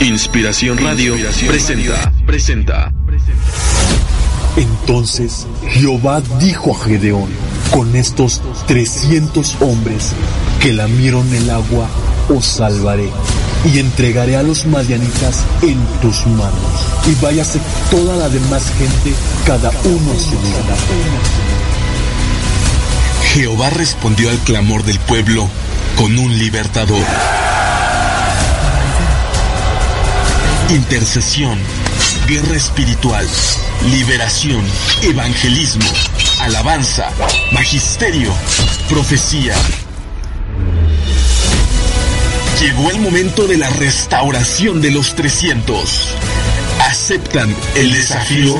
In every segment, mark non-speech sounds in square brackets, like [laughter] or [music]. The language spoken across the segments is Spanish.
Inspiración Radio presenta, presenta. Entonces Jehová dijo a Gedeón, con estos 300 hombres que lamieron el agua, os salvaré y entregaré a los madianitas en tus manos. Y váyase toda la demás gente, cada uno a su lugar. Jehová respondió al clamor del pueblo con un libertador. Intercesión, guerra espiritual, liberación, evangelismo, alabanza, magisterio, profecía. Llegó el momento de la restauración de los 300. ¿Aceptan el desafío?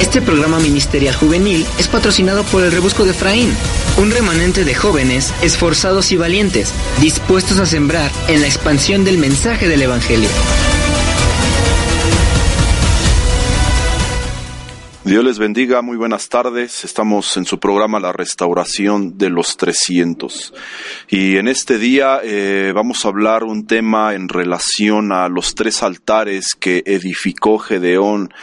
Este programa ministerial juvenil es patrocinado por el Rebusco de Efraín, un remanente de jóvenes esforzados y valientes, dispuestos a sembrar en la expansión del mensaje del Evangelio. Dios les bendiga, muy buenas tardes. Estamos en su programa La Restauración de los 300. Y en este día eh, vamos a hablar un tema en relación a los tres altares que edificó Gedeón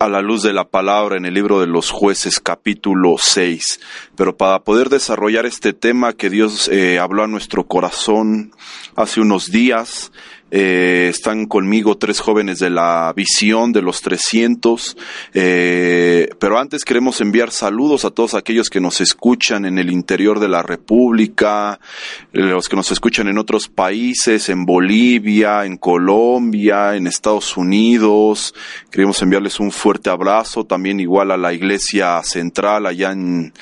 a la luz de la palabra en el libro de los jueces capítulo 6. Pero para poder desarrollar este tema que Dios eh, habló a nuestro corazón hace unos días, eh, están conmigo tres jóvenes de la visión de los 300. Eh, pero antes queremos enviar saludos a todos aquellos que nos escuchan en el interior de la República, los que nos escuchan en otros países, en Bolivia, en Colombia, en Estados Unidos. Queremos enviarles un fuerte abrazo. También igual a la iglesia central allá en,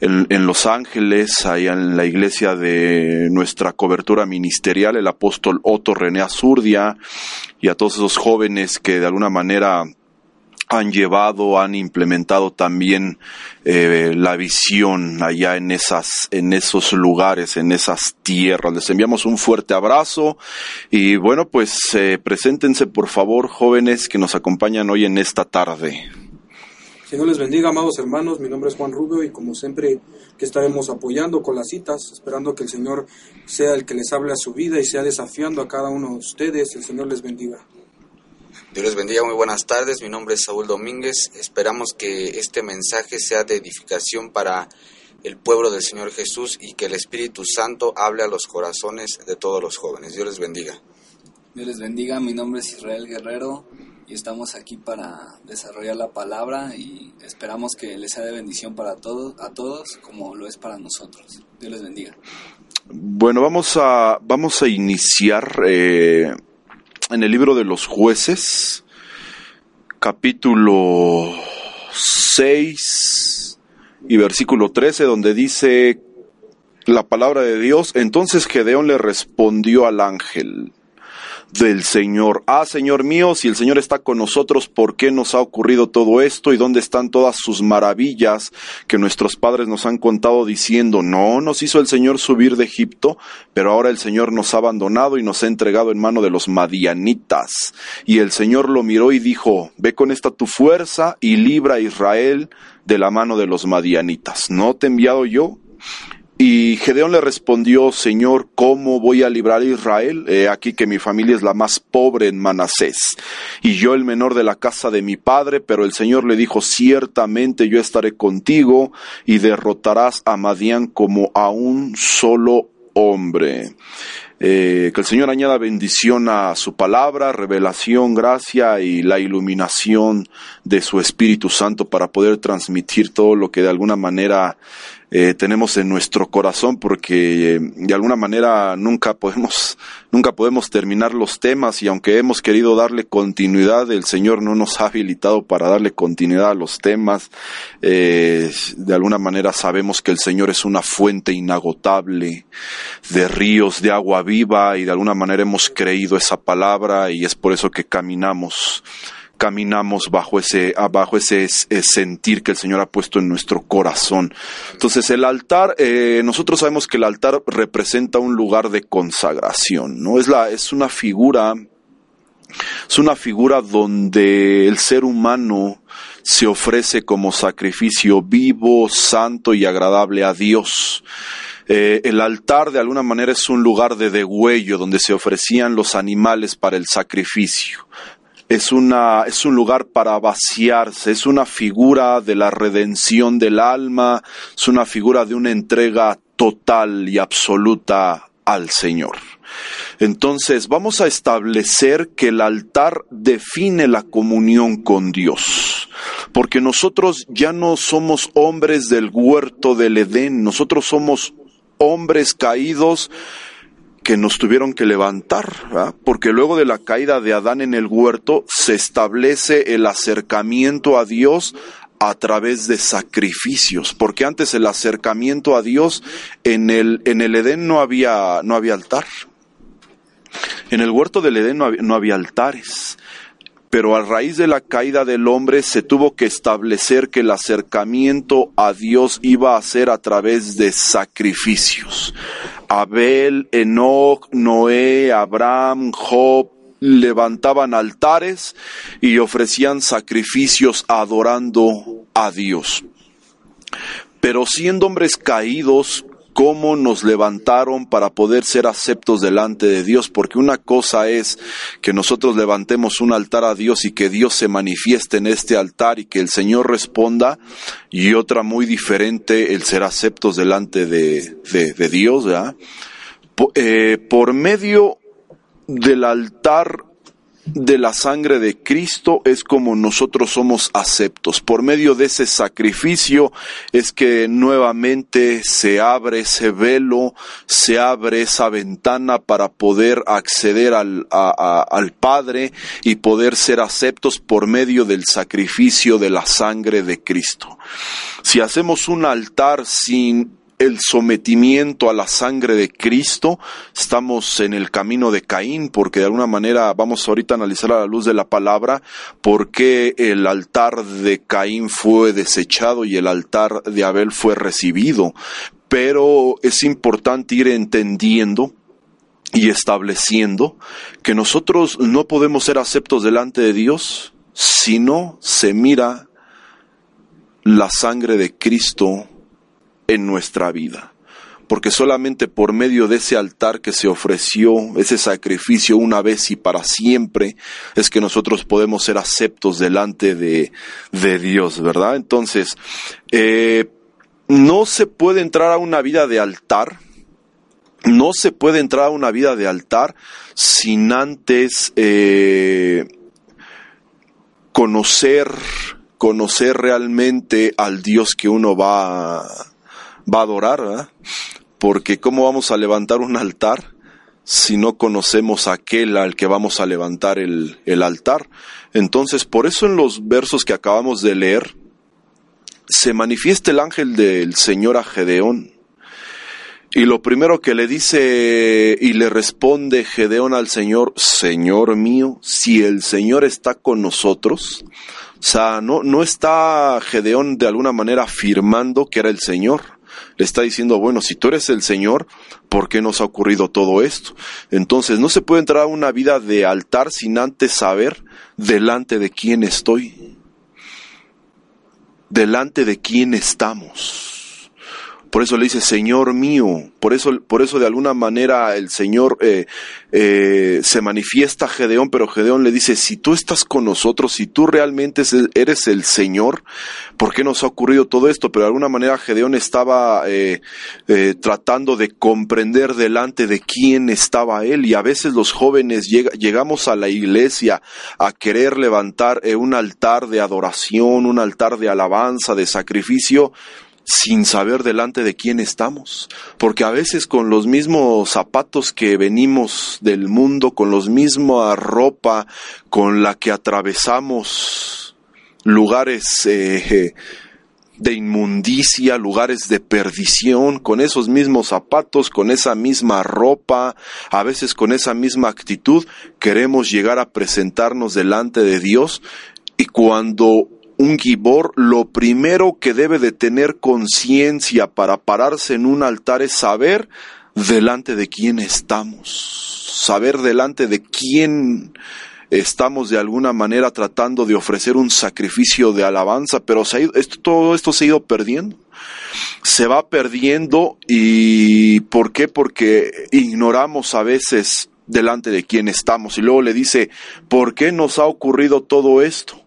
en, en Los Ángeles, allá en la iglesia de nuestra cobertura ministerial, el apóstol Otto René Azurdia y a todos esos jóvenes que de alguna manera han llevado, han implementado también eh, la visión allá en esas, en esos lugares, en esas tierras. Les enviamos un fuerte abrazo y bueno, pues eh, preséntense por favor, jóvenes que nos acompañan hoy en esta tarde. Señor les bendiga, amados hermanos. Mi nombre es Juan Rubio y como siempre que estaremos apoyando con las citas, esperando que el Señor sea el que les hable a su vida y sea desafiando a cada uno de ustedes. El Señor les bendiga. Dios les bendiga, muy buenas tardes. Mi nombre es Saúl Domínguez. Esperamos que este mensaje sea de edificación para el pueblo del Señor Jesús y que el Espíritu Santo hable a los corazones de todos los jóvenes. Dios les bendiga. Dios les bendiga, mi nombre es Israel Guerrero y estamos aquí para desarrollar la palabra y esperamos que les sea de bendición para todos, a todos como lo es para nosotros. Dios les bendiga. Bueno, vamos a, vamos a iniciar eh, en el libro de los jueces, capítulo 6 y versículo 13, donde dice la palabra de Dios, entonces Gedeón le respondió al ángel del Señor. Ah, Señor mío, si el Señor está con nosotros, ¿por qué nos ha ocurrido todo esto? ¿Y dónde están todas sus maravillas que nuestros padres nos han contado diciendo, no, nos hizo el Señor subir de Egipto, pero ahora el Señor nos ha abandonado y nos ha entregado en mano de los madianitas? Y el Señor lo miró y dijo, ve con esta tu fuerza y libra a Israel de la mano de los madianitas. ¿No te he enviado yo? Y Gedeón le respondió, Señor, ¿cómo voy a librar a Israel? He aquí que mi familia es la más pobre en Manasés, y yo el menor de la casa de mi padre, pero el Señor le dijo, ciertamente yo estaré contigo, y derrotarás a Madián como a un solo hombre. Eh, que el Señor añada bendición a su palabra, revelación, gracia y la iluminación de su Espíritu Santo para poder transmitir todo lo que de alguna manera eh, tenemos en nuestro corazón porque eh, de alguna manera nunca podemos [laughs] nunca podemos terminar los temas y aunque hemos querido darle continuidad el Señor no nos ha habilitado para darle continuidad a los temas. Eh, de alguna manera sabemos que el Señor es una fuente inagotable de ríos de agua viva y de alguna manera hemos creído esa palabra y es por eso que caminamos caminamos bajo ese, bajo ese, sentir que el Señor ha puesto en nuestro corazón. Entonces el altar, eh, nosotros sabemos que el altar representa un lugar de consagración, ¿no? Es la, es una figura, es una figura donde el ser humano se ofrece como sacrificio vivo, santo y agradable a Dios. Eh, el altar de alguna manera es un lugar de degüello donde se ofrecían los animales para el sacrificio. Es, una, es un lugar para vaciarse, es una figura de la redención del alma, es una figura de una entrega total y absoluta al Señor. Entonces vamos a establecer que el altar define la comunión con Dios, porque nosotros ya no somos hombres del huerto del Edén, nosotros somos hombres caídos que nos tuvieron que levantar, porque luego de la caída de Adán en el huerto se establece el acercamiento a Dios a través de sacrificios, porque antes el acercamiento a Dios en el, en el Edén no había, no había altar. En el huerto del Edén no no había altares pero a raíz de la caída del hombre se tuvo que establecer que el acercamiento a Dios iba a ser a través de sacrificios. Abel, Enoch, Noé, Abraham, Job, levantaban altares y ofrecían sacrificios adorando a Dios. Pero siendo hombres caídos, cómo nos levantaron para poder ser aceptos delante de Dios, porque una cosa es que nosotros levantemos un altar a Dios y que Dios se manifieste en este altar y que el Señor responda, y otra muy diferente el ser aceptos delante de, de, Dios, eh, por medio del altar de la sangre de Cristo es como nosotros somos aceptos. Por medio de ese sacrificio es que nuevamente se abre ese velo, se abre esa ventana para poder acceder al, al Padre y poder ser aceptos por medio del sacrificio de la sangre de Cristo. Si hacemos un altar sin el sometimiento a la sangre de Cristo, estamos en el camino de Caín, porque de alguna manera vamos ahorita a analizar a la luz de la palabra por qué el altar de Caín fue desechado y el altar de Abel fue recibido. Pero es importante ir entendiendo y estableciendo que nosotros no podemos ser aceptos delante de Dios si no se mira la sangre de Cristo en nuestra vida. Porque solamente por medio de ese altar que se ofreció, ese sacrificio una vez y para siempre, es que nosotros podemos ser aceptos delante de, de Dios, ¿verdad? Entonces, eh, no se puede entrar a una vida de altar, no se puede entrar a una vida de altar sin antes eh, conocer, conocer realmente al Dios que uno va a va a adorar, porque ¿cómo vamos a levantar un altar si no conocemos aquel al que vamos a levantar el, el altar? Entonces, por eso en los versos que acabamos de leer, se manifiesta el ángel del Señor a Gedeón. Y lo primero que le dice y le responde Gedeón al Señor, Señor mío, si el Señor está con nosotros, o sea, no, no está Gedeón de alguna manera afirmando que era el Señor, le está diciendo, bueno, si tú eres el Señor, ¿por qué nos ha ocurrido todo esto? Entonces, no se puede entrar a una vida de altar sin antes saber delante de quién estoy, delante de quién estamos. Por eso le dice, Señor mío. Por eso, por eso de alguna manera el Señor eh, eh, se manifiesta a Gedeón, pero Gedeón le dice, si tú estás con nosotros, si tú realmente eres el Señor, ¿por qué nos ha ocurrido todo esto? Pero de alguna manera Gedeón estaba eh, tratando de comprender delante de quién estaba él. Y a veces los jóvenes llegamos a la iglesia a querer levantar un altar de adoración, un altar de alabanza, de sacrificio, sin saber delante de quién estamos, porque a veces con los mismos zapatos que venimos del mundo, con los misma ropa con la que atravesamos lugares eh, de inmundicia, lugares de perdición, con esos mismos zapatos, con esa misma ropa, a veces con esa misma actitud, queremos llegar a presentarnos delante de Dios. Y cuando un gibor lo primero que debe de tener conciencia para pararse en un altar es saber delante de quién estamos, saber delante de quién estamos de alguna manera tratando de ofrecer un sacrificio de alabanza, pero se ha ido, todo esto se ha ido perdiendo. se va perdiendo y ¿por qué? Porque ignoramos a veces delante de quién estamos y luego le dice, ¿por qué nos ha ocurrido todo esto?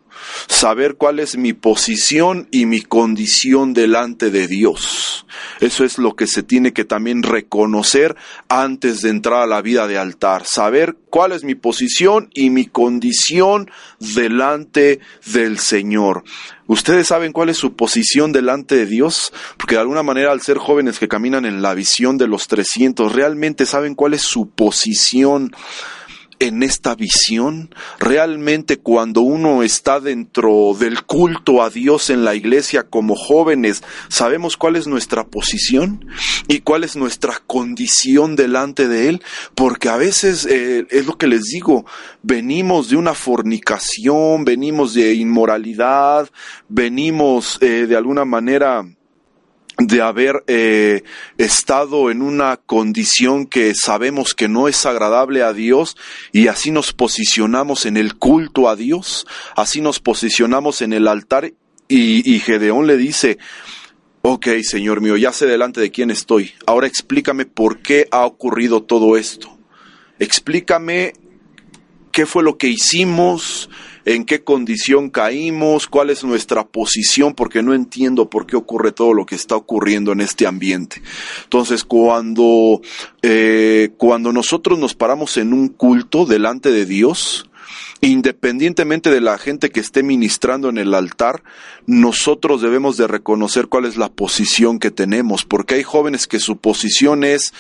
Saber cuál es mi posición y mi condición delante de Dios. Eso es lo que se tiene que también reconocer antes de entrar a la vida de altar, saber cuál es mi posición y mi condición delante del Señor. ¿Ustedes saben cuál es su posición delante de Dios? Porque de alguna manera al ser jóvenes que caminan en la visión de los 300, realmente saben cuál es su posición en esta visión? Realmente cuando uno está dentro del culto a Dios en la iglesia como jóvenes, ¿sabemos cuál es nuestra posición y cuál es nuestra condición delante de Él? Porque a veces eh, es lo que les digo, venimos de una fornicación, venimos de inmoralidad, venimos eh, de alguna manera de haber eh, estado en una condición que sabemos que no es agradable a Dios y así nos posicionamos en el culto a Dios, así nos posicionamos en el altar y, y Gedeón le dice, ok Señor mío, ya sé delante de quién estoy, ahora explícame por qué ha ocurrido todo esto, explícame qué fue lo que hicimos, en qué condición caímos, cuál es nuestra posición, porque no entiendo por qué ocurre todo lo que está ocurriendo en este ambiente. Entonces, cuando, eh, cuando nosotros nos paramos en un culto delante de Dios, independientemente de la gente que esté ministrando en el altar, nosotros debemos de reconocer cuál es la posición que tenemos, porque hay jóvenes que su posición es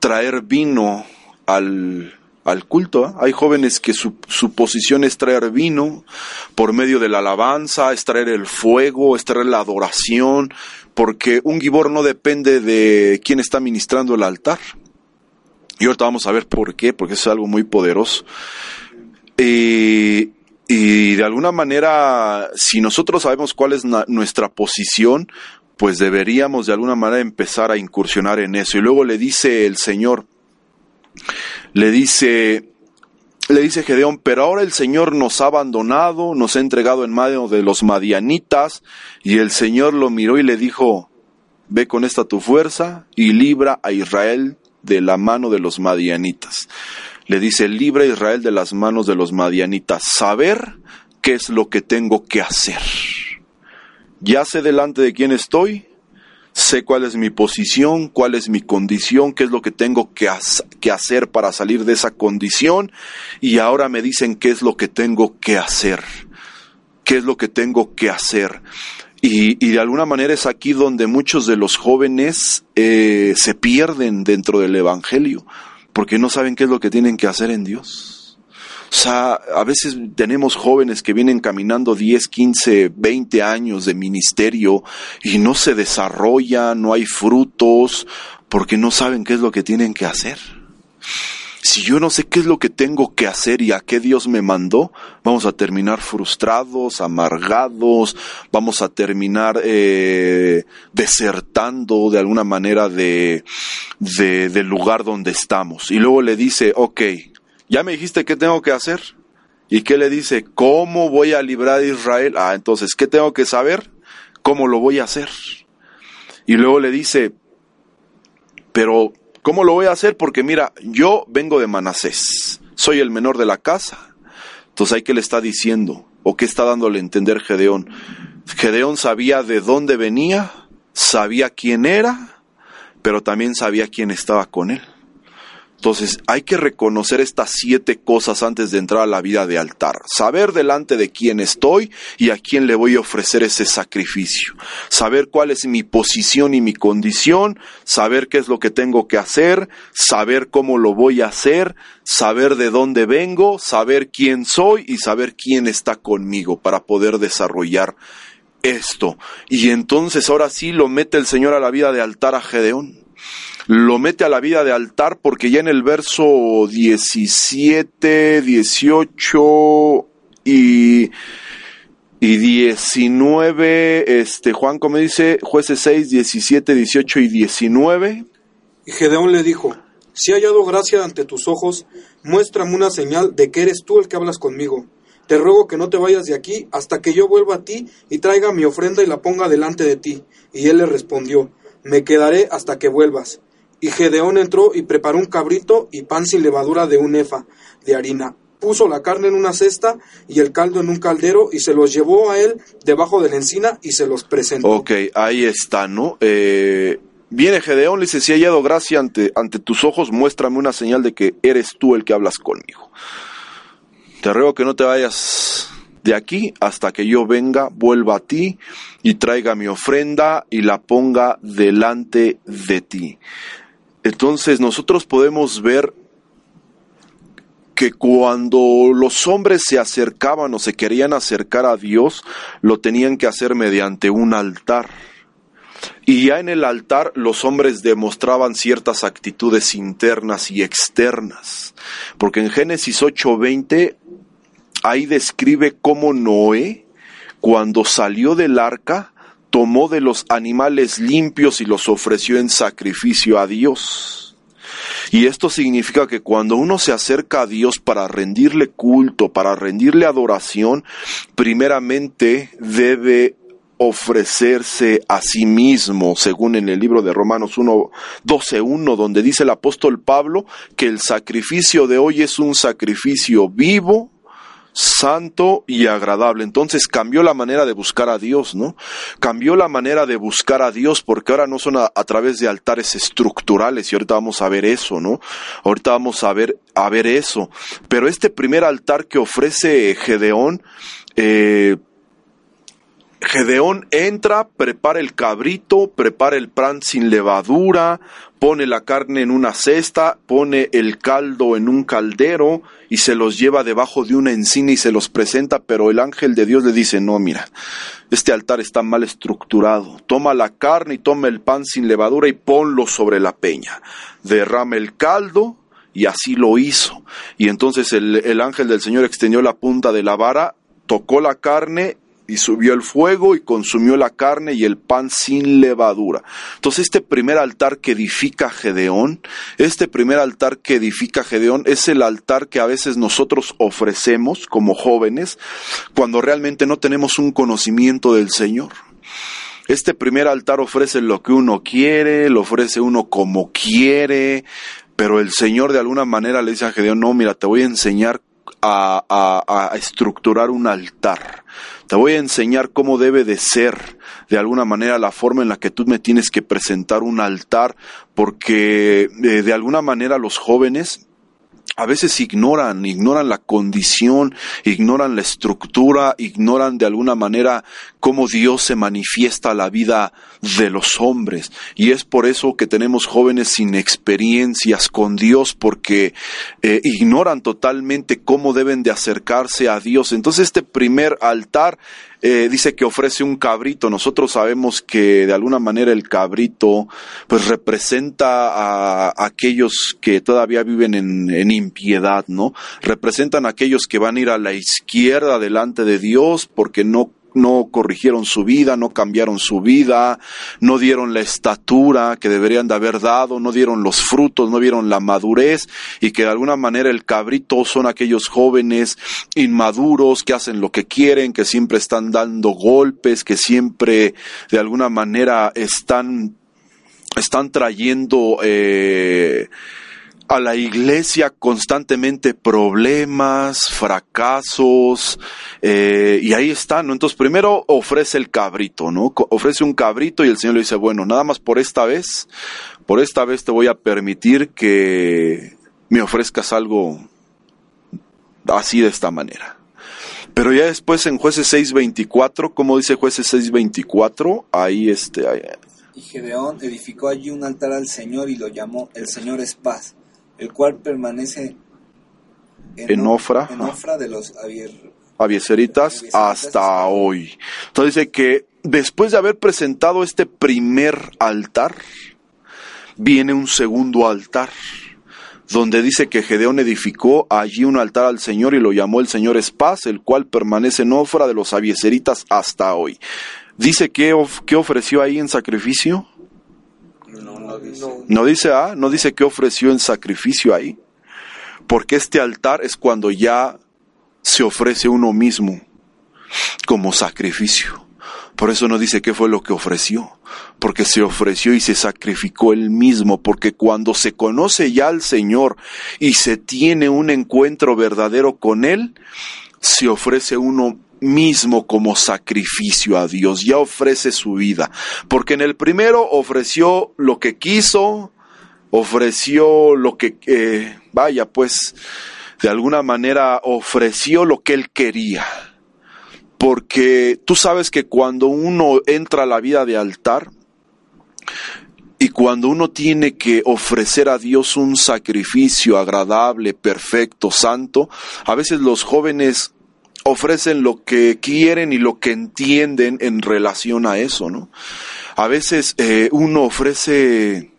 traer vino al, al culto. ¿eh? Hay jóvenes que su, su, posición es traer vino por medio de la alabanza, es traer el fuego, es traer la adoración, porque un gibor no depende de quién está ministrando el altar. Y ahorita vamos a ver por qué, porque es algo muy poderoso. Eh, y de alguna manera, si nosotros sabemos cuál es nuestra posición, pues deberíamos de alguna manera empezar a incursionar en eso. Y luego le dice el Señor, le dice, le dice Gedeón, pero ahora el Señor nos ha abandonado, nos ha entregado en mano de los madianitas, y el Señor lo miró y le dijo, ve con esta tu fuerza y libra a Israel de la mano de los madianitas. Le dice, libra a Israel de las manos de los madianitas, saber qué es lo que tengo que hacer. Ya sé delante de quién estoy, sé cuál es mi posición, cuál es mi condición, qué es lo que tengo que, hacer para salir de esa condición y ahora me dicen qué es lo que tengo que hacer, qué es lo que tengo que hacer. Y, de alguna manera es aquí donde muchos de los jóvenes eh, se pierden dentro del Evangelio, porque no saben qué es lo que tienen que hacer en Dios. O sea, a veces tenemos jóvenes que vienen caminando 10, 15, 20 años de ministerio y no se desarrollan, no hay frutos, porque no saben qué es lo que tienen que hacer. Si yo no sé qué es lo que tengo que hacer y a qué Dios me mandó, vamos a terminar frustrados, amargados, vamos a terminar eh, desertando de alguna manera de, de, del lugar donde estamos. Y luego le dice, ok, ya me dijiste qué tengo que hacer. ¿Y qué le dice? ¿Cómo voy a librar a Israel? Ah, entonces, ¿qué tengo que saber? ¿Cómo lo voy a hacer? Y luego le dice, pero ¿cómo lo voy a hacer? Porque mira, yo vengo de Manasés, soy el menor de la casa. Entonces, ¿hay qué le está diciendo? ¿O qué está dándole a entender Gedeón? Gedeón sabía de dónde venía, sabía quién era, pero también sabía quién estaba con él. Entonces hay que reconocer estas siete cosas antes de entrar a la vida de altar. Saber delante de quién estoy y a quién le voy a ofrecer ese sacrificio. Saber cuál es mi posición y mi condición. Saber qué es lo que tengo que hacer. Saber cómo lo voy a hacer. Saber de dónde vengo. Saber quién soy y saber quién está conmigo para poder desarrollar esto. Y entonces ahora sí lo mete el Señor a la vida de altar a Gedeón lo mete a la vida de altar porque ya en el verso 17, 18 y, y 19, este, Juan, como dice, jueces 6, 17, 18 y 19. Y Gedeón le dijo, si he hallado gracia ante tus ojos, muéstrame una señal de que eres tú el que hablas conmigo. Te ruego que no te vayas de aquí hasta que yo vuelva a ti y traiga mi ofrenda y la ponga delante de ti. Y él le respondió, me quedaré hasta que vuelvas. Y Gedeón entró y preparó un cabrito y pan sin levadura de un efa de harina. Puso la carne en una cesta y el caldo en un caldero y se los llevó a él debajo de la encina y se los presentó. Ok, ahí está, ¿no? Eh, viene Gedeón, le dice, si he hallado gracia ante, ante tus ojos, muéstrame una señal de que eres tú el que hablas conmigo. Te ruego que no te vayas de aquí hasta que yo venga, vuelva a ti y traiga mi ofrenda y la ponga delante de ti. Entonces nosotros podemos ver que cuando los hombres se acercaban o se querían acercar a Dios, lo tenían que hacer mediante un altar. Y ya en el altar los hombres demostraban ciertas actitudes internas y externas. Porque en Génesis 8:20 ahí describe cómo Noé, cuando salió del arca, tomó de los animales limpios y los ofreció en sacrificio a Dios. Y esto significa que cuando uno se acerca a Dios para rendirle culto, para rendirle adoración, primeramente debe ofrecerse a sí mismo, según en el libro de Romanos 1, 12, 1, donde dice el apóstol Pablo que el sacrificio de hoy es un sacrificio vivo, santo y agradable. Entonces cambió la manera de buscar a Dios, ¿no? Cambió la manera de buscar a Dios porque ahora no son a, través de altares estructurales y ahorita vamos a ver eso, ¿no? Ahorita vamos a ver, a ver eso. Pero este primer altar que ofrece Gedeón, eh, Gedeón entra, prepara el cabrito, prepara el pan sin levadura, pone la carne en una cesta, pone el caldo en un caldero y se los lleva debajo de una encina y se los presenta, pero el ángel de Dios le dice, no, mira, este altar está mal estructurado, toma la carne y toma el pan sin levadura y ponlo sobre la peña, derrama el caldo, y así lo hizo. Y entonces el, el ángel del Señor extendió la punta de la vara, tocó la carne y subió el fuego y consumió la carne y el pan sin levadura. Entonces este primer altar que edifica Gedeón, este primer altar que edifica Gedeón es el altar que a veces nosotros ofrecemos como jóvenes cuando realmente no tenemos un conocimiento del Señor. Este primer altar ofrece lo que uno quiere, lo ofrece uno como quiere, pero el Señor de alguna manera le dice a Gedeón, no, mira, te voy a enseñar a, a, a estructurar un altar te voy a enseñar cómo debe de ser de alguna manera la forma en la que tú me tienes que presentar un altar, porque eh, de alguna manera los jóvenes a veces ignoran, ignoran la condición, ignoran la estructura, ignoran de alguna manera cómo Dios se manifiesta a la vida de los hombres. Y es por eso que tenemos jóvenes sin experiencias con Dios, porque eh, ignoran totalmente cómo deben de acercarse a Dios. Entonces este primer altar eh, dice que ofrece un cabrito. Nosotros sabemos que de alguna manera el cabrito pues representa a, aquellos que todavía viven en, en, impiedad, ¿no? Representan a aquellos que van a ir a la izquierda delante de Dios porque no no corrigieron su vida, no cambiaron su vida, no dieron la estatura que deberían de haber dado, no dieron los frutos, no vieron la madurez y que de alguna manera el cabrito son aquellos jóvenes inmaduros que hacen lo que quieren, que siempre están dando golpes, que siempre de alguna manera están, están trayendo eh, a la iglesia constantemente problemas, fracasos, eh, y ahí está, ¿no? Entonces primero ofrece el cabrito, ¿no? Ofrece un cabrito y el Señor le dice, bueno, nada más por esta vez, por esta vez te voy a permitir que me ofrezcas algo así de esta manera. Pero ya después en jueces 6.24, como dice jueces 6.24, ahí este... Y Gedeón edificó allí un altar al Señor y lo llamó El Señor es paz el cual permanece en, Ofra, de los avieseritas hasta hoy. Entonces dice que después de haber presentado este primer altar, viene un segundo altar, donde dice que Gedeón edificó allí un altar al Señor y lo llamó el Señor Espaz, el cual permanece en Ofra de los avieseritas hasta hoy. Dice que, que ofreció ahí en sacrificio no dice, ah, no dice que ofreció en sacrificio ahí. Porque este altar es cuando ya se ofrece uno mismo como sacrificio. Por eso no dice qué fue lo que ofreció, porque se ofreció y se sacrificó él mismo, porque cuando se conoce ya al Señor y se tiene un encuentro verdadero con Él, se ofrece uno mismo como sacrificio a Dios, ya ofrece su vida, porque en el primero ofreció lo que quiso, ofreció lo que, eh, vaya, pues, de alguna manera ofreció lo que él quería. Porque tú sabes que cuando uno entra a la vida de altar y cuando uno tiene que ofrecer a Dios un sacrificio agradable, perfecto, santo, a veces los jóvenes ofrecen lo que quieren y lo que entienden en relación a eso, ¿no? A veces eh, uno ofrece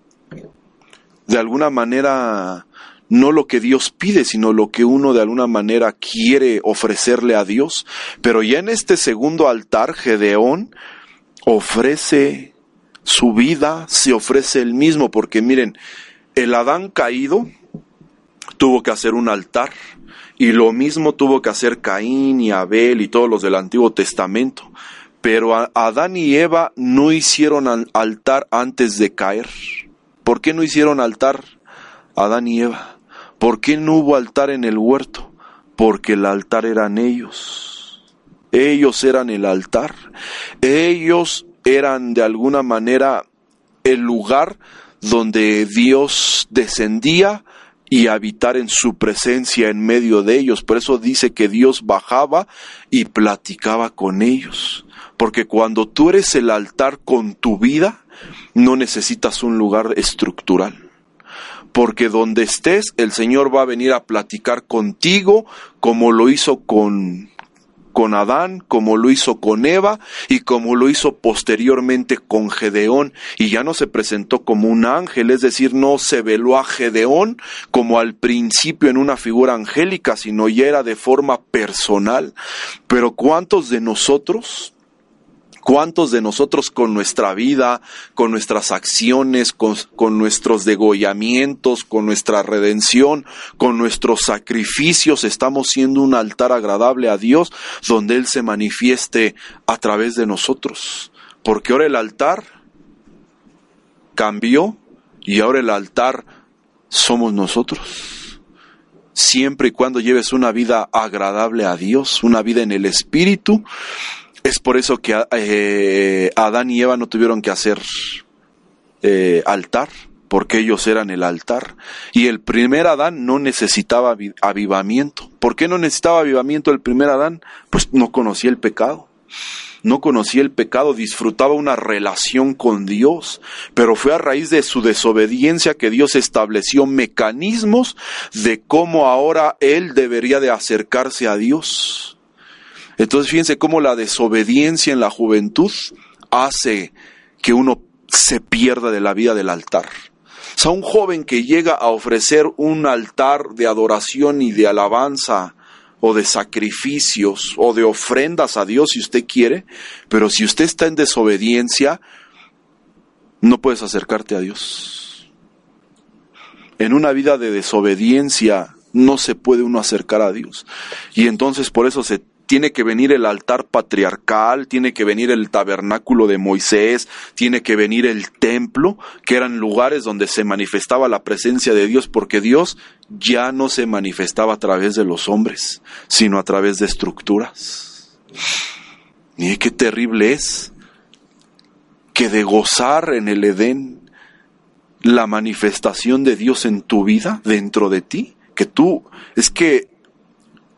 de alguna manera no lo que Dios pide, sino lo que uno de alguna manera quiere ofrecerle a Dios. Pero ya en este segundo altar, Gedeón ofrece su vida, se ofrece el mismo, porque miren, el Adán caído tuvo que hacer un altar, y lo mismo tuvo que hacer Caín y Abel y todos los del Antiguo Testamento. Pero Adán y Eva no hicieron altar antes de caer. ¿Por qué no hicieron altar Adán y Eva? ¿Por qué no hubo altar en el huerto? Porque el altar eran ellos. Ellos eran el altar. Ellos eran de alguna manera el lugar donde Dios descendía y habitar en su presencia en medio de ellos. Por eso dice que Dios bajaba y platicaba con ellos. Porque cuando tú eres el altar con tu vida, no necesitas un lugar estructural. Porque donde estés, el Señor va a venir a platicar contigo como lo hizo con, con Adán, como lo hizo con Eva y como lo hizo posteriormente con Gedeón. Y ya no se presentó como un ángel, es decir, no se veló a Gedeón como al principio en una figura angélica, sino ya era de forma personal. Pero ¿cuántos de nosotros ¿Cuántos de nosotros con nuestra vida, con nuestras acciones, con, nuestros degollamientos, con nuestra redención, con nuestros sacrificios estamos siendo un altar agradable a Dios donde Él se manifieste a través de nosotros? Porque ahora el altar cambió y ahora el altar somos nosotros siempre y cuando lleves una vida agradable a Dios, una vida en el Espíritu, es por eso que eh, Adán y Eva no tuvieron que hacer eh, altar, porque ellos eran el altar. Y el primer Adán no necesitaba avivamiento. ¿Por qué no necesitaba avivamiento el primer Adán? Pues no conocía el pecado. No conocía el pecado, disfrutaba una relación con Dios, pero fue a raíz de su desobediencia que Dios estableció mecanismos de cómo ahora él debería de acercarse a Dios. Entonces fíjense cómo la desobediencia en la juventud hace que uno se pierda de la vida del altar. O sea, un joven que llega a ofrecer un altar de adoración y de alabanza o de sacrificios o de ofrendas a Dios si usted quiere, pero si usted está en desobediencia, no puedes acercarte a Dios. En una vida de desobediencia no se puede uno acercar a Dios. Y entonces por eso se tiene que venir el altar patriarcal, tiene que venir el tabernáculo de Moisés, tiene que venir el templo, que eran lugares donde se manifestaba la presencia de Dios, porque Dios ya no se manifestaba a través de los hombres, sino a través de estructuras. Y qué terrible es que de gozar en el Edén la manifestación de Dios en tu vida, dentro de ti, que tú, es que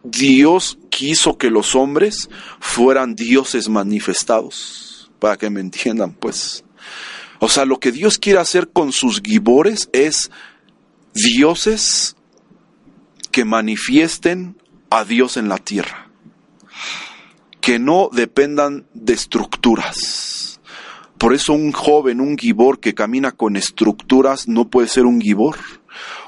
Dios quiso que los hombres fueran dioses manifestados, para que me entiendan, pues. O sea, lo que Dios quiere hacer con sus gibores es dioses que manifiesten a Dios en la tierra, que no dependan de estructuras. Por eso un joven, un gibor que camina con estructuras no puede ser un gibor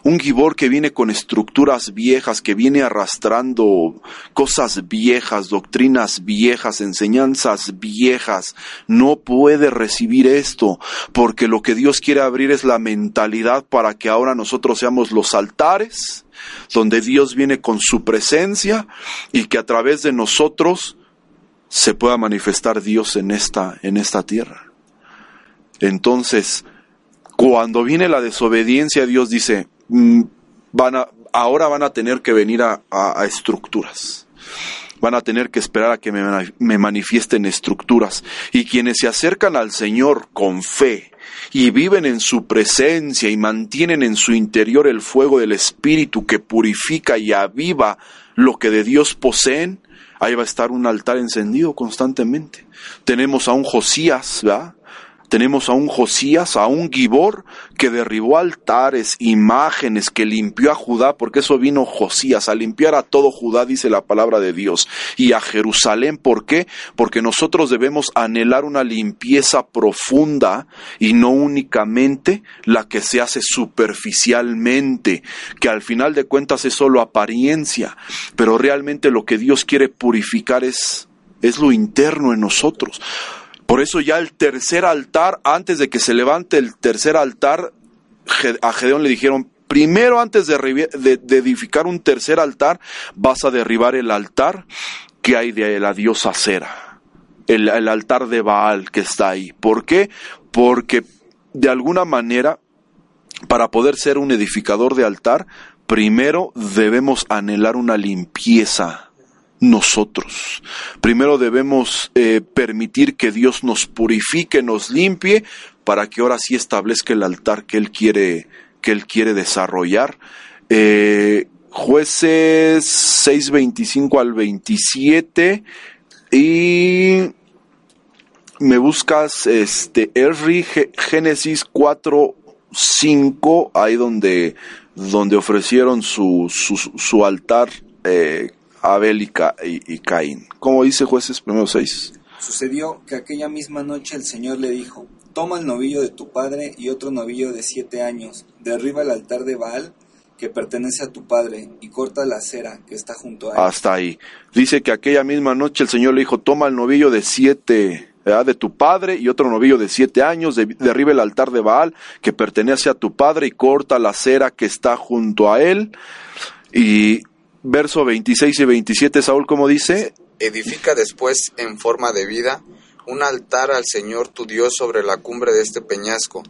un gibor que viene con estructuras viejas, que viene arrastrando cosas viejas, doctrinas viejas, enseñanzas viejas, no puede recibir esto, porque lo que Dios quiere abrir es la mentalidad para que ahora nosotros seamos los altares, donde Dios viene con su presencia y que a través de nosotros se pueda manifestar Dios en esta, en esta tierra. Entonces, cuando viene la desobediencia, Dios dice, mm, van a, ahora van a tener que venir a, a, estructuras. Van a tener que esperar a que me, manifiesten estructuras. Y quienes se acercan al Señor con fe y viven en su presencia y mantienen en su interior el fuego del Espíritu que purifica y aviva lo que de Dios poseen, ahí va a estar un altar encendido constantemente. Tenemos a un Josías, ¿verdad? Tenemos a un Josías, a un Gibor, que derribó altares, imágenes, que limpió a Judá, porque eso vino Josías, a limpiar a todo Judá, dice la palabra de Dios, y a Jerusalén, ¿por qué? Porque nosotros debemos anhelar una limpieza profunda y no únicamente la que se hace superficialmente, que al final de cuentas es solo apariencia, pero realmente lo que Dios quiere purificar es, es lo interno en nosotros. Por eso ya el tercer altar, antes de que se levante el tercer altar, a Gedeón le dijeron, primero antes de, edificar un tercer altar, vas a derribar el altar que hay de la diosa Cera, el, altar de Baal que está ahí. ¿Por qué? Porque de alguna manera, para poder ser un edificador de altar, primero debemos anhelar una limpieza nosotros. Primero debemos eh, permitir que Dios nos purifique, nos limpie, para que ahora sí establezca el altar que Él quiere, que Él quiere desarrollar. Eh, jueces 6.25 al 27 y me buscas este Erri Génesis 4 5 ahí donde donde ofrecieron su, su, su altar eh, Abel y, Caín. Como dice jueces primero seis. Sucedió que aquella misma noche el Señor le dijo, toma el novillo de tu padre y otro novillo de siete años, derriba el altar de Baal que pertenece a tu padre y corta la acera que está junto a él. Hasta ahí. Dice que aquella misma noche el Señor le dijo, toma el novillo de siete de tu padre y otro novillo de siete años, derriba el altar de Baal que pertenece a tu padre y corta la acera que está junto a él. Y verso 26 y 27, Saúl, como dice? Edifica después en forma de vida un altar al Señor tu Dios sobre la cumbre de este peñasco.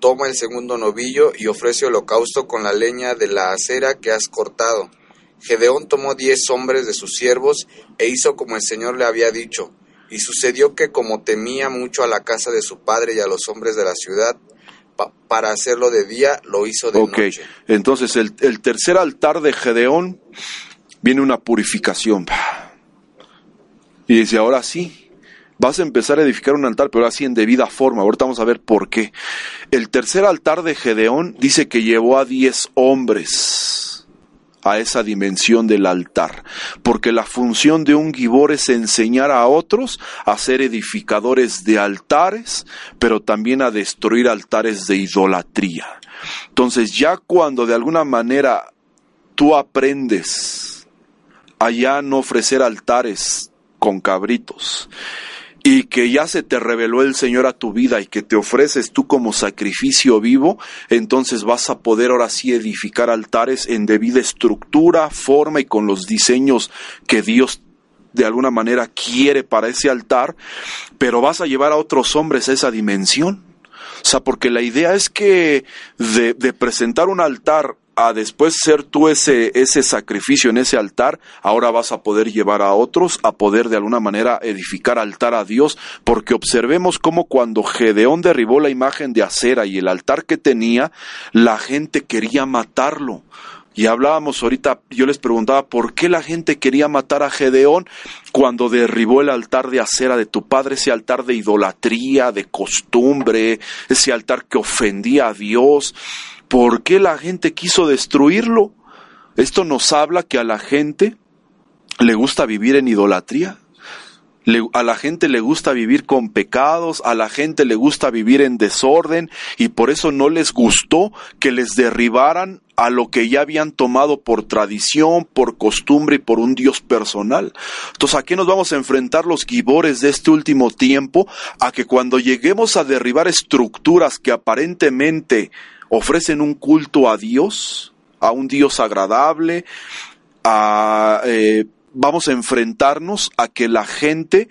Toma el segundo novillo y ofrece holocausto con la leña de la acera que has cortado. Gedeón tomó diez hombres de sus siervos e hizo como el Señor le había dicho. Y sucedió que como temía mucho a la casa de su padre y a los hombres de la ciudad, para hacerlo de día, lo hizo de noche. Entonces, el, el, tercer altar de Gedeón viene una purificación. Y dice, ahora sí, vas a empezar a edificar un altar, pero así en debida forma. Ahorita vamos a ver por qué. El tercer altar de Gedeón dice que llevó a diez hombres a esa dimensión del altar, porque la función de un gibor es enseñar a otros a ser edificadores de altares, pero también a destruir altares de idolatría. Entonces ya cuando de alguna manera tú aprendes a ya no ofrecer altares con cabritos, y que ya se te reveló el Señor a tu vida y que te ofreces tú como sacrificio vivo, entonces vas a poder ahora sí edificar altares en debida estructura, forma y con los diseños que Dios de alguna manera quiere para ese altar, pero vas a llevar a otros hombres a esa dimensión. O sea, porque la idea es que de, de presentar un altar a después ser tú ese, ese sacrificio en ese altar, ahora vas a poder llevar a otros a poder de alguna manera edificar altar a Dios, porque observemos cómo cuando Gedeón derribó la imagen de acera y el altar que tenía, la gente quería matarlo. Y hablábamos ahorita, yo les preguntaba, ¿por qué la gente quería matar a Gedeón cuando derribó el altar de acera de tu padre, ese altar de idolatría, de costumbre, ese altar que ofendía a Dios? ¿Por qué la gente quiso destruirlo? Esto nos habla que a la gente le gusta vivir en idolatría. a la gente le gusta vivir con pecados, a la gente le gusta vivir en desorden y por eso no les gustó que les derribaran a lo que ya habían tomado por tradición, por costumbre y por un Dios personal. Entonces, ¿a qué nos vamos a enfrentar los gibores de este último tiempo? A que cuando lleguemos a derribar estructuras que aparentemente ofrecen un culto a Dios, a un Dios agradable, a, eh, vamos a enfrentarnos a que la gente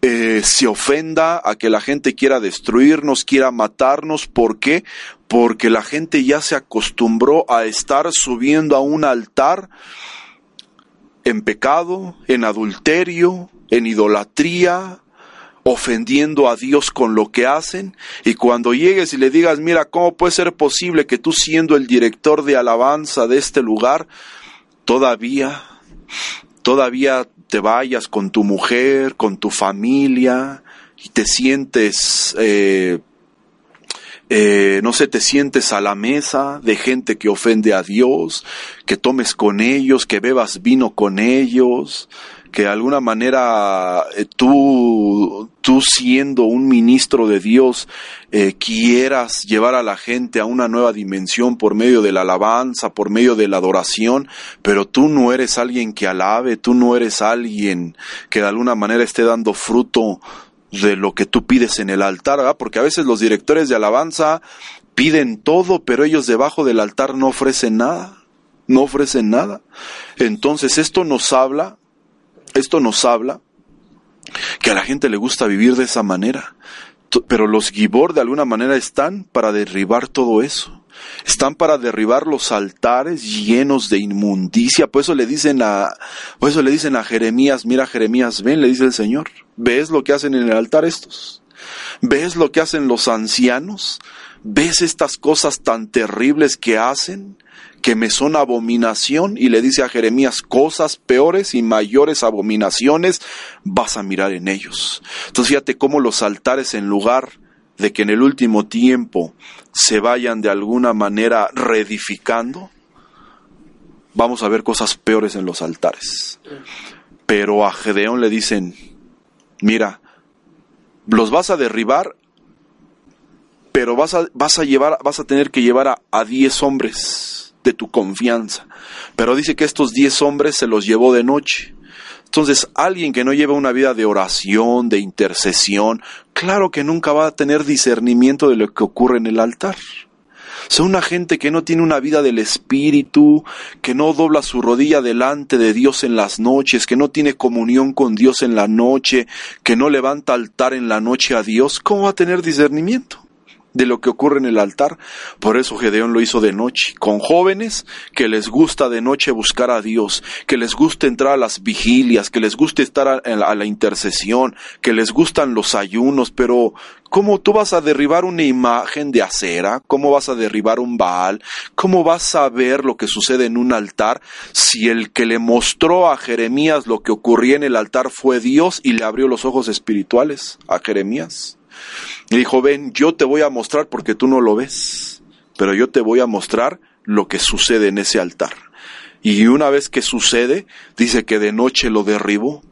eh, se ofenda, a que la gente quiera destruirnos, quiera matarnos. ¿Por qué? Porque la gente ya se acostumbró a estar subiendo a un altar en pecado, en adulterio, en idolatría, ofendiendo a Dios con lo que hacen. Y cuando llegues y le digas, mira, ¿cómo puede ser posible que tú siendo el director de alabanza de este lugar, todavía, todavía te vayas con tu mujer, con tu familia, y te sientes, eh, eh, no sé, te sientes a la mesa de gente que ofende a Dios, que tomes con ellos, que bebas vino con ellos, que de alguna manera eh, tú, tú siendo un ministro de Dios eh, quieras llevar a la gente a una nueva dimensión por medio de la alabanza, por medio de la adoración, pero tú no eres alguien que alabe, tú no eres alguien que de alguna manera esté dando fruto de lo que tú pides en el altar, porque a veces los directores de alabanza piden todo, pero ellos debajo del altar no ofrecen nada, no ofrecen nada. Entonces esto nos habla esto nos habla que a la gente le gusta vivir de esa manera, pero los Gibor de alguna manera están para derribar todo eso. Están para derribar los altares llenos de inmundicia. Por eso le dicen a, por eso le dicen a Jeremías, mira Jeremías, ven, le dice el Señor, ¿ves lo que hacen en el altar estos? ¿Ves lo que hacen los ancianos? ¿Ves estas cosas tan terribles que hacen? Que me son abominación y le dice a Jeremías cosas peores y mayores abominaciones vas a mirar en ellos. Entonces fíjate cómo los altares en lugar de que en el último tiempo se vayan de alguna manera reedificando, vamos a ver cosas peores en los altares. Pero a Gedeón le dicen, mira, los vas a derribar, pero vas a, vas a llevar, vas a tener que llevar a, a diez hombres de tu confianza. Pero dice que estos diez hombres se los llevó de noche. Entonces, alguien que no lleva una vida de oración, de intercesión, claro que nunca va a tener discernimiento de lo que ocurre en el altar. Son una gente que no tiene una vida del espíritu, que no dobla su rodilla delante de Dios en las noches, que no tiene comunión con Dios en la noche, que no levanta altar en la noche a Dios. ¿Cómo va a tener discernimiento? De lo que ocurre en el altar. Por eso Gedeón lo hizo de noche, con jóvenes que les gusta de noche buscar a Dios, que les gusta entrar a las vigilias, que les gusta estar a, la intercesión, que les gustan los ayunos, pero ¿cómo tú vas a derribar una imagen de acera? ¿Cómo vas a derribar un Baal? ¿Cómo vas a ver lo que sucede en un altar si el que le mostró a Jeremías lo que ocurría en el altar fue Dios y le abrió los ojos espirituales a Jeremías? Y dijo, ven, yo te voy a mostrar porque tú no lo ves, pero yo te voy a mostrar lo que sucede en ese altar. Y una vez que sucede, dice que de noche lo derribo.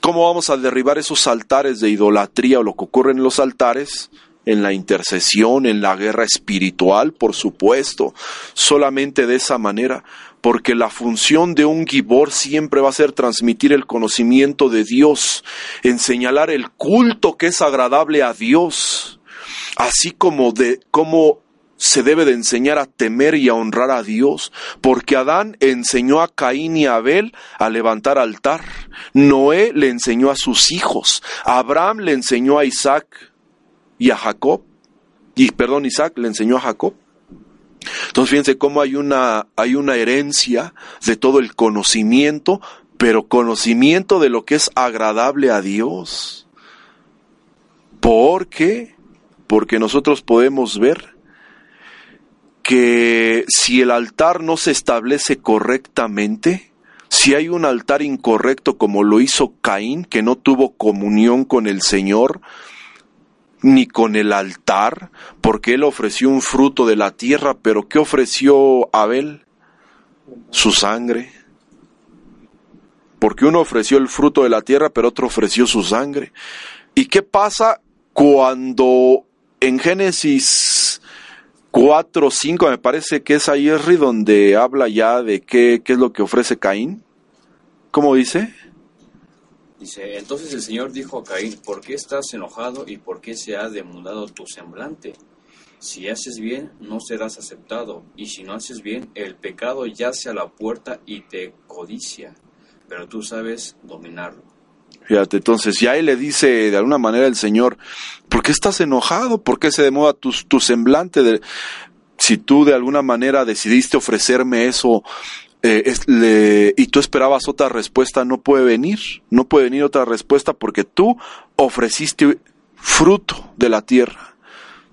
¿Cómo vamos a derribar esos altares de idolatría o lo que ocurre en los altares? En la intercesión, en la guerra espiritual, por supuesto. Solamente de esa manera porque la función de un gibor siempre va a ser transmitir el conocimiento de Dios, en señalar el culto que es agradable a Dios, así como de cómo se debe de enseñar a temer y a honrar a Dios, porque Adán enseñó a Caín y a Abel a levantar altar, Noé le enseñó a sus hijos, Abraham le enseñó a Isaac y a Jacob, y perdón, Isaac le enseñó a Jacob. Entonces fíjense cómo hay una, hay una herencia de todo el conocimiento, pero conocimiento de lo que es agradable a Dios. ¿Por qué? Porque nosotros podemos ver que si el altar no se establece correctamente, si hay un altar incorrecto como lo hizo Caín, que no tuvo comunión con el Señor, ni con el altar, porque él ofreció un fruto de la tierra, pero ¿qué ofreció Abel? Su sangre. Porque uno ofreció el fruto de la tierra, pero otro ofreció su sangre. ¿Y qué pasa cuando en Génesis 4, 5, me parece que es ahí donde habla ya de qué, qué es lo que ofrece Caín? ¿Cómo dice? Dice, entonces el Señor dijo a Caín, ¿por qué estás enojado y por qué se ha demudado tu semblante? Si haces bien, no serás aceptado, y si no haces bien, el pecado yace a la puerta y te codicia, pero tú sabes dominarlo. Fíjate, entonces ya él le dice de alguna manera el Señor, ¿por qué estás enojado? ¿Por qué se demoda tu, tu semblante? De, si tú de alguna manera decidiste ofrecerme eso eh, y tú esperabas otra respuesta, no puede venir, no puede venir otra respuesta porque tú ofreciste fruto de la tierra.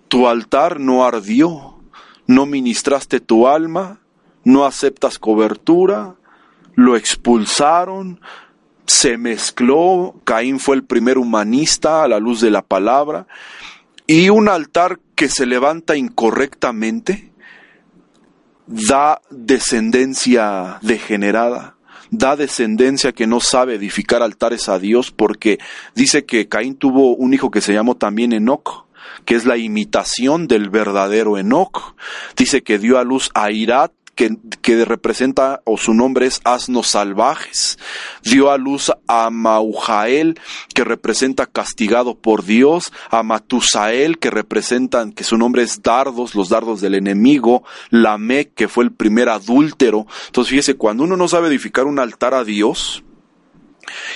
Tu altar no ardió, no ministraste tu alma, no aceptas cobertura, lo expulsaron, se mezcló, Caín fue el primer humanista a la luz de la palabra, y un altar que se levanta incorrectamente da descendencia degenerada, da descendencia que no sabe edificar altares a Dios, porque dice que Caín tuvo un hijo que se llamó también Enoch, que es la imitación del verdadero Enoch. Dice que dio a luz a Irat, que, representa, o su nombre es asnos salvajes. Dio a luz a Maujael, que representa castigado por Dios, a Matusael, que representan, que su nombre es dardos, los dardos del enemigo, Lamec, que fue el primer adúltero. Entonces fíjese, cuando uno no sabe edificar un altar a Dios,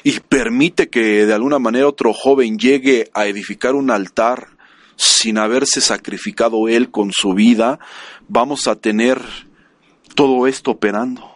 y permite que de alguna manera otro joven llegue a edificar un altar sin haberse sacrificado él con su vida, vamos a tener todo esto operando.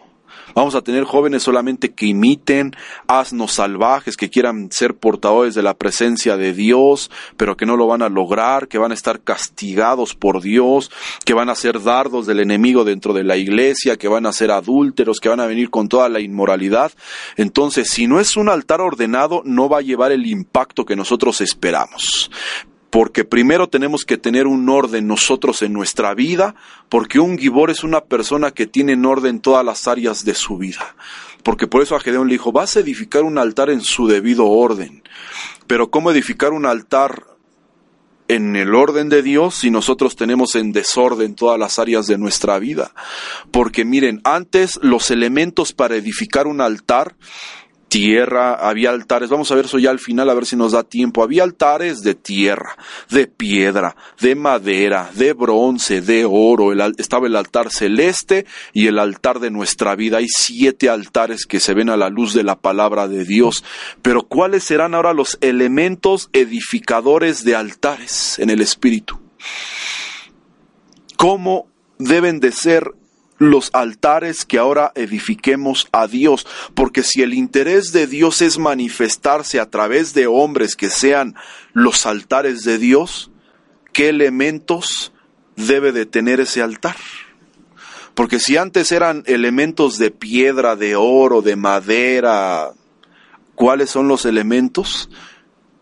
Vamos a tener jóvenes solamente que imiten, asnos salvajes, que quieran ser portadores de la presencia de Dios, pero que no lo van a lograr, que van a estar castigados por Dios, que van a ser dardos del enemigo dentro de la iglesia, que van a ser adúlteros, que van a venir con toda la inmoralidad. Entonces, si no es un altar ordenado, no va a llevar el impacto que nosotros esperamos porque primero tenemos que tener un orden nosotros en nuestra vida, porque un gibor es una persona que tiene en orden todas las áreas de su vida. Porque por eso a Gedeón le dijo, vas a edificar un altar en su debido orden. Pero ¿cómo edificar un altar en el orden de Dios si nosotros tenemos en desorden todas las áreas de nuestra vida? Porque miren, antes los elementos para edificar un altar tierra, había altares, vamos a ver eso ya al final, a ver si nos da tiempo, había altares de tierra, de piedra, de madera, de bronce, de oro, estaba el altar celeste y el altar de nuestra vida, hay siete altares que se ven a la luz de la palabra de Dios, pero ¿cuáles serán ahora los elementos edificadores de altares en el Espíritu? ¿Cómo deben de ser los altares que ahora edifiquemos a Dios, porque si el interés de Dios es manifestarse a través de hombres que sean los altares de Dios, ¿qué elementos debe de tener ese altar? Porque si antes eran elementos de piedra, de oro, de madera, ¿cuáles son los elementos?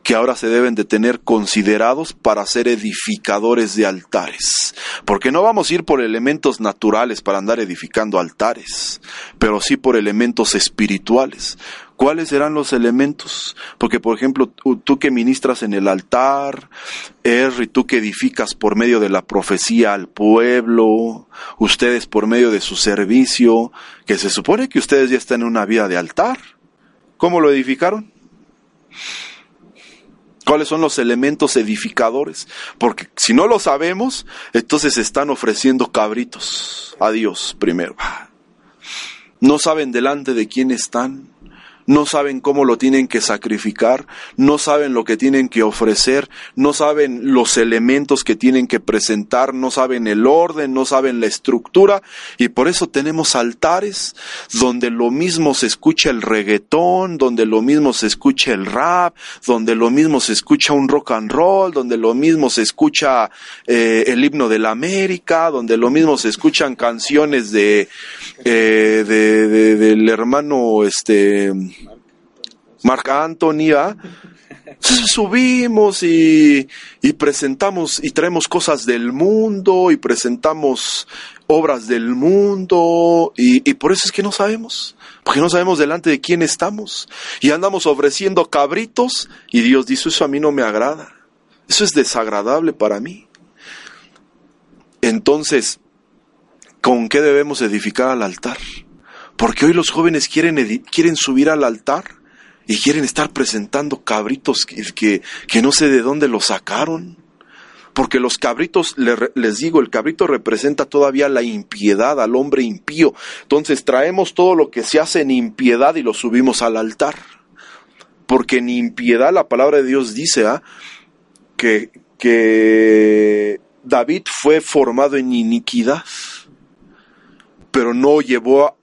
Que ahora se deben de tener considerados para ser edificadores de altares. Porque no vamos a ir por elementos naturales para andar edificando altares, pero sí por elementos espirituales. ¿Cuáles serán los elementos? Porque, por ejemplo, tú que ministras en el altar, Er, y tú que edificas por medio de la profecía al pueblo, ustedes por medio de su servicio, que se supone que ustedes ya están en una vida de altar. ¿Cómo lo edificaron? Cuáles son los elementos edificadores, porque si no lo sabemos, entonces están ofreciendo cabritos a Dios primero. No saben delante de quién están, no saben cómo lo tienen que sacrificar, no saben lo que tienen que ofrecer, no saben los elementos que tienen que presentar, no saben el orden, no saben la estructura y por eso tenemos altares donde lo mismo se escucha el reggaetón, donde lo mismo se escucha el rap, donde lo mismo se escucha un rock and roll, donde lo mismo se escucha eh, el himno de la América, donde lo mismo se escuchan canciones de, eh, de del hermano este Marc Anthony, subimos y, presentamos y traemos cosas del mundo y presentamos obras del mundo y, y, por eso es que no sabemos, porque no sabemos delante de quién estamos y andamos ofreciendo cabritos y Dios dice eso a mí no me agrada, eso es desagradable para mí. Entonces, ¿con qué debemos edificar al altar? Porque hoy los jóvenes quieren, quieren subir al altar y quieren estar presentando cabritos que, que, no sé de dónde los sacaron. Porque los cabritos, les digo, el cabrito representa todavía la impiedad al hombre impío. Entonces traemos todo lo que se hace en impiedad y lo subimos al altar. Porque en impiedad la palabra de Dios dice ¿ah? que, que David fue formado en iniquidad, pero no llevó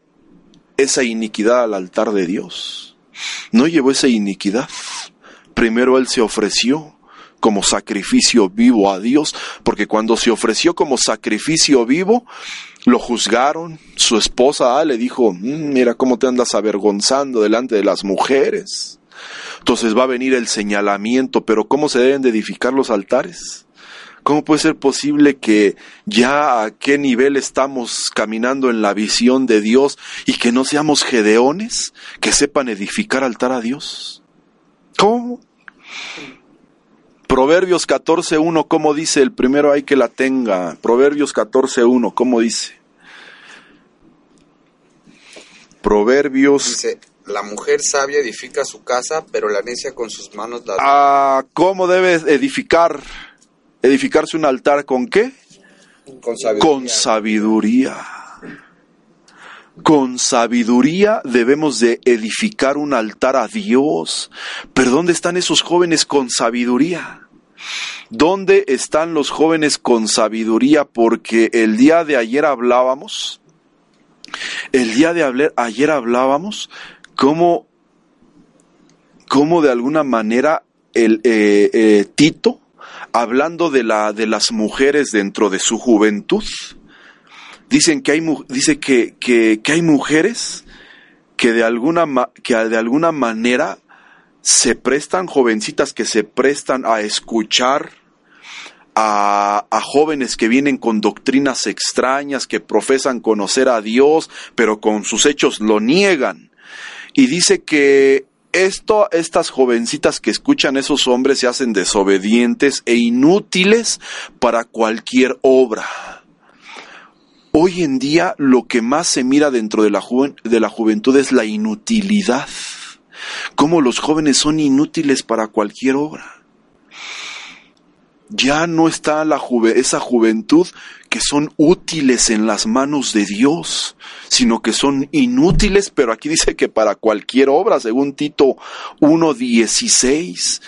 esa iniquidad al altar de Dios. No llevó esa iniquidad. Primero él se ofreció como sacrificio vivo a Dios, porque cuando se ofreció como sacrificio vivo, lo juzgaron. Su esposa ah, le dijo, mm, mira cómo te andas avergonzando delante de las mujeres. Entonces va a venir el señalamiento, pero ¿cómo se deben de edificar los altares? ¿Cómo puede ser posible que ya a qué nivel estamos caminando en la visión de Dios y que no seamos gedeones que sepan edificar altar a Dios? ¿Cómo? Proverbios 14.1, ¿cómo dice? El primero hay que la tenga. Proverbios 14.1, ¿cómo dice? Proverbios... Dice, la mujer sabia edifica su casa, pero la necia con sus manos la... Ah, ¿cómo debe edificar? Edificarse un altar con qué? Con sabiduría. Con sabiduría. Con sabiduría debemos de edificar un altar a Dios. Pero ¿dónde están esos jóvenes con sabiduría? ¿Dónde están los jóvenes con sabiduría? Porque el día de ayer hablábamos, el día de ayer hablábamos cómo, cómo de alguna manera el eh, eh, Tito, hablando de, la, de las mujeres dentro de su juventud, dicen que hay, dice que, que, hay mujeres que de, alguna, que de alguna manera se prestan, jovencitas que se prestan a escuchar a, a, jóvenes que vienen con doctrinas extrañas, que profesan conocer a Dios, pero con sus hechos lo niegan. Y dice que esto, estas jovencitas que escuchan esos hombres se hacen desobedientes e inútiles para cualquier obra. Hoy en día lo que más se mira dentro de la, de la juventud es la inutilidad. Cómo los jóvenes son inútiles para cualquier obra. Ya no está la esa juventud que son útiles en las manos de Dios, sino que son inútiles, pero aquí dice que para cualquier obra, según Tito 1.16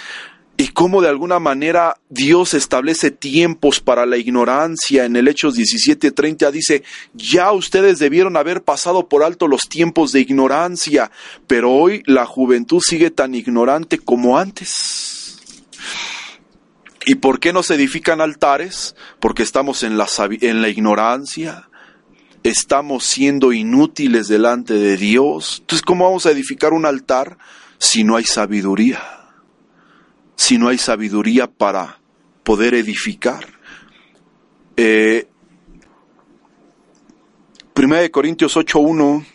y cómo de alguna manera Dios establece tiempos para la ignorancia. En el Hechos 17:30 dice, ya ustedes debieron haber pasado por alto los tiempos de ignorancia, pero hoy la juventud sigue tan ignorante como antes. ¿Y por qué no se edifican altares? Porque estamos en la, en la ignorancia, estamos siendo inútiles delante de Dios. Entonces, ¿cómo vamos a edificar un altar si no hay sabiduría? si no hay sabiduría para poder edificar. Eh, Primera de Corintios 8.1.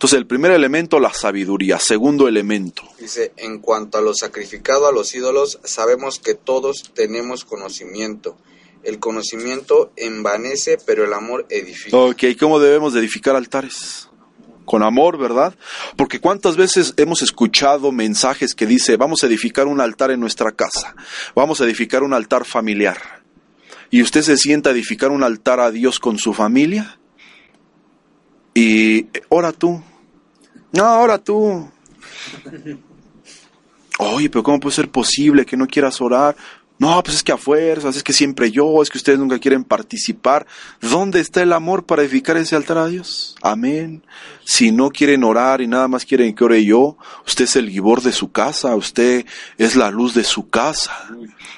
Entonces el primer elemento, la sabiduría. Segundo elemento. Dice, en cuanto a lo sacrificado a los ídolos, sabemos que todos tenemos conocimiento. El conocimiento envanece, pero el amor edifica. Ok, ¿cómo debemos edificar altares? con amor, ¿verdad? Porque cuántas veces hemos escuchado mensajes que dice, vamos a edificar un altar en nuestra casa, vamos a edificar un altar familiar. Y usted se sienta a edificar un altar a Dios con su familia y ora tú. No, ora tú. [laughs] Oye, pero ¿cómo puede ser posible que no quieras orar? No, pues es que a fuerzas, es que siempre yo, es que ustedes nunca quieren participar. ¿Dónde está el amor para edificar ese altar a Dios? Amén. Si no quieren orar y nada más quieren que ore yo, usted es el guibor de su casa, usted es la luz de su casa.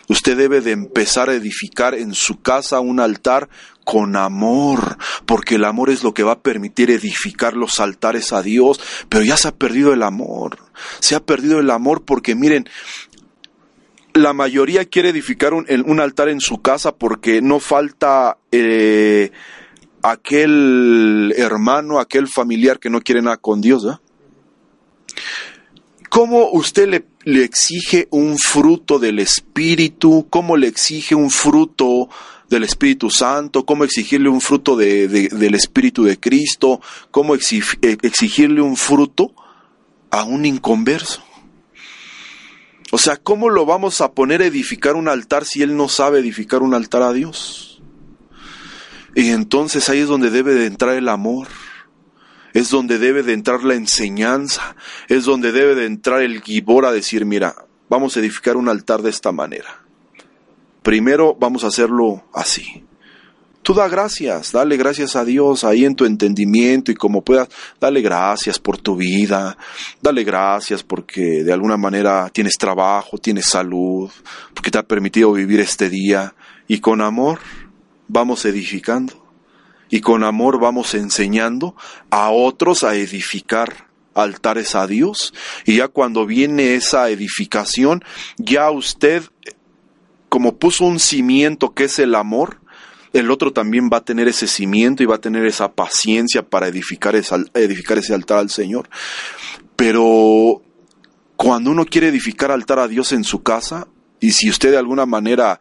Usted debe de empezar a edificar en su casa un altar con amor, porque el amor es lo que va a permitir edificar los altares a Dios, pero ya se ha perdido el amor. Se ha perdido el amor porque miren, la mayoría quiere edificar un, altar en su casa porque no falta eh, aquel hermano, aquel familiar que no quiere nada con Dios. ¿Cómo usted le, exige un fruto del Espíritu? ¿Cómo le exige un fruto del Espíritu Santo? ¿Cómo exigirle un fruto de, del Espíritu de Cristo? ¿Cómo exigirle un fruto a un inconverso? O sea, ¿cómo lo vamos a poner a edificar un altar si él no sabe edificar un altar a Dios? Y entonces ahí es donde debe de entrar el amor, es donde debe de entrar la enseñanza, es donde debe de entrar el gibor a decir, mira, vamos a edificar un altar de esta manera. Primero vamos a hacerlo así. Tú da gracias, dale gracias a Dios ahí en tu entendimiento y como puedas, dale gracias por tu vida, dale gracias porque de alguna manera tienes trabajo, tienes salud, porque te ha permitido vivir este día. Y con amor vamos edificando. Y con amor vamos enseñando a otros a edificar altares a Dios. Y ya cuando viene esa edificación, ya usted como puso un cimiento que es el amor, el otro también va a tener ese cimiento y va a tener esa paciencia para edificar, edificar ese altar al Señor. Pero cuando uno quiere edificar altar a Dios en su casa, y si usted de alguna manera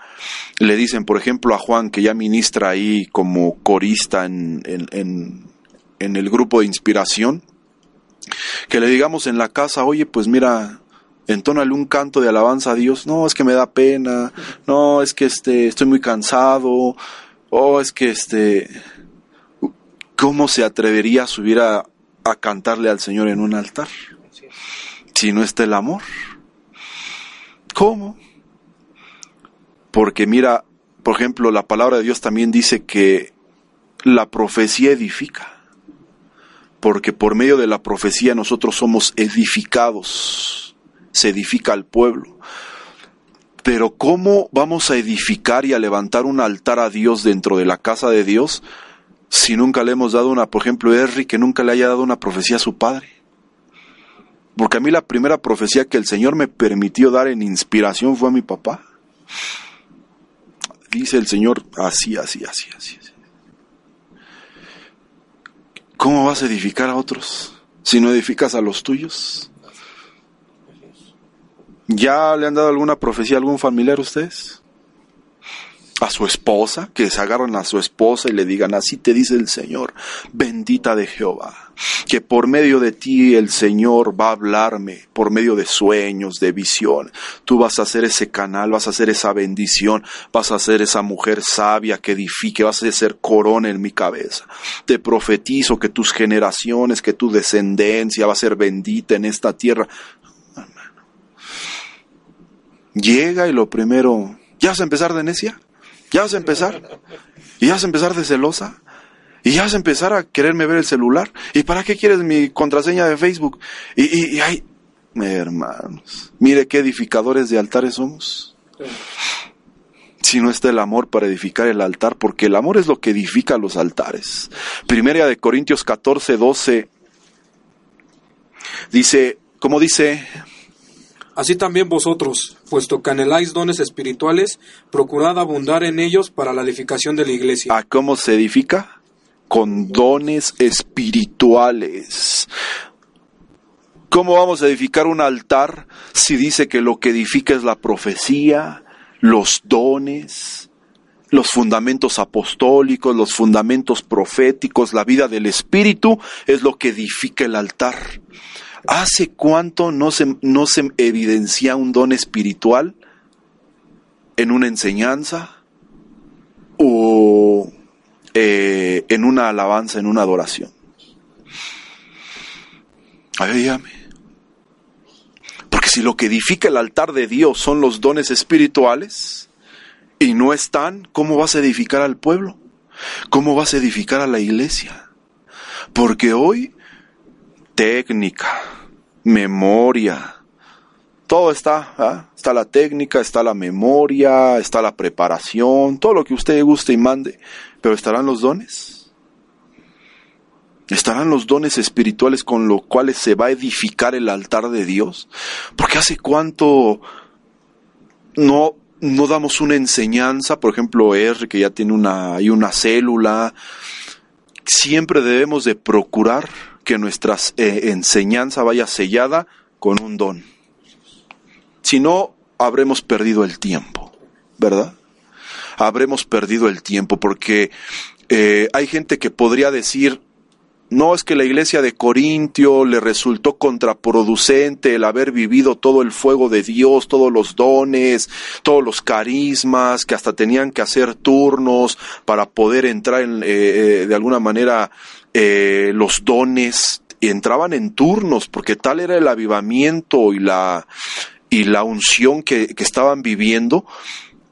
le dicen, por ejemplo, a Juan, que ya ministra ahí como corista en, en, en el grupo de inspiración, que le digamos en la casa, oye, pues mira, entónale un canto de alabanza a Dios. No, es que me da pena. No, es que este, estoy muy cansado oh, es que este, ¿cómo se atrevería a subir a, a cantarle al Señor en un altar? Si no está el amor. ¿Cómo? Porque mira, por ejemplo, la palabra de Dios también dice que la profecía edifica. Porque por medio de la profecía nosotros somos edificados. Se edifica al pueblo. Pero ¿cómo vamos a edificar y a levantar un altar a Dios dentro de la casa de Dios si nunca le hemos dado una, por ejemplo, Henry, que nunca le haya dado una profecía a su padre? Porque a mí la primera profecía que el Señor me permitió dar en inspiración fue a mi papá. Dice el Señor así, así, así, así. ¿Cómo vas a edificar a otros si no edificas a los tuyos? ¿Ya le han dado alguna profecía a algún familiar ustedes? A su esposa, que se agarran a su esposa y le digan, así te dice el Señor, bendita de Jehová, que por medio de ti el Señor va a hablarme, por medio de sueños, de visión. Tú vas a ser ese canal, vas a ser esa bendición, vas a ser esa mujer sabia que edifique, vas a ser corona en mi cabeza. Te profetizo que tus generaciones, que tu descendencia va a ser bendita en esta tierra llega y lo primero, ¿ya vas a empezar de necia? ¿Ya vas a empezar? ¿Y ya vas a empezar de celosa? ¿Y ya vas a empezar a quererme ver el celular? ¿Y para qué quieres mi contraseña de Facebook? Y, y, y ay, hermanos, mire qué edificadores de altares somos. Si no está el amor para edificar el altar, porque el amor es lo que edifica los altares. Primera de Corintios 14, 12 dice, como dice, Así también vosotros, puesto que anheláis dones espirituales, procurad abundar en ellos para la edificación de la iglesia. ¿A cómo se edifica? Con dones espirituales. ¿Cómo vamos a edificar un altar si dice que lo que edifica es la profecía, los dones, los fundamentos apostólicos, los fundamentos proféticos, la vida del Espíritu es lo que edifica el altar? ¿Hace cuánto no se, no se evidencia un don espiritual en una enseñanza o eh, en una alabanza, en una adoración? A ver, dígame. Porque si lo que edifica el altar de Dios son los dones espirituales y no están, ¿cómo vas a edificar al pueblo? ¿Cómo vas a edificar a la iglesia? Porque hoy técnica, memoria. Todo está, ¿ah? está la técnica, está la memoria, está la preparación, todo lo que usted guste y mande, pero ¿estarán los dones? ¿Estarán los dones espirituales con los cuales se va a edificar el altar de Dios? Porque hace cuánto no, no damos una enseñanza, por ejemplo, R, que ya tiene una, hay una célula, siempre debemos de procurar que nuestra eh, enseñanza vaya sellada con un don. Si no, habremos perdido el tiempo, ¿verdad? Habremos perdido el tiempo porque eh, hay gente que podría decir, no es que la iglesia de Corintio le resultó contraproducente el haber vivido todo el fuego de Dios, todos los dones, todos los carismas, que hasta tenían que hacer turnos para poder entrar en, eh, eh, de alguna manera eh, los dones. Y entraban en turnos porque tal era el avivamiento y la y la unción que, que estaban viviendo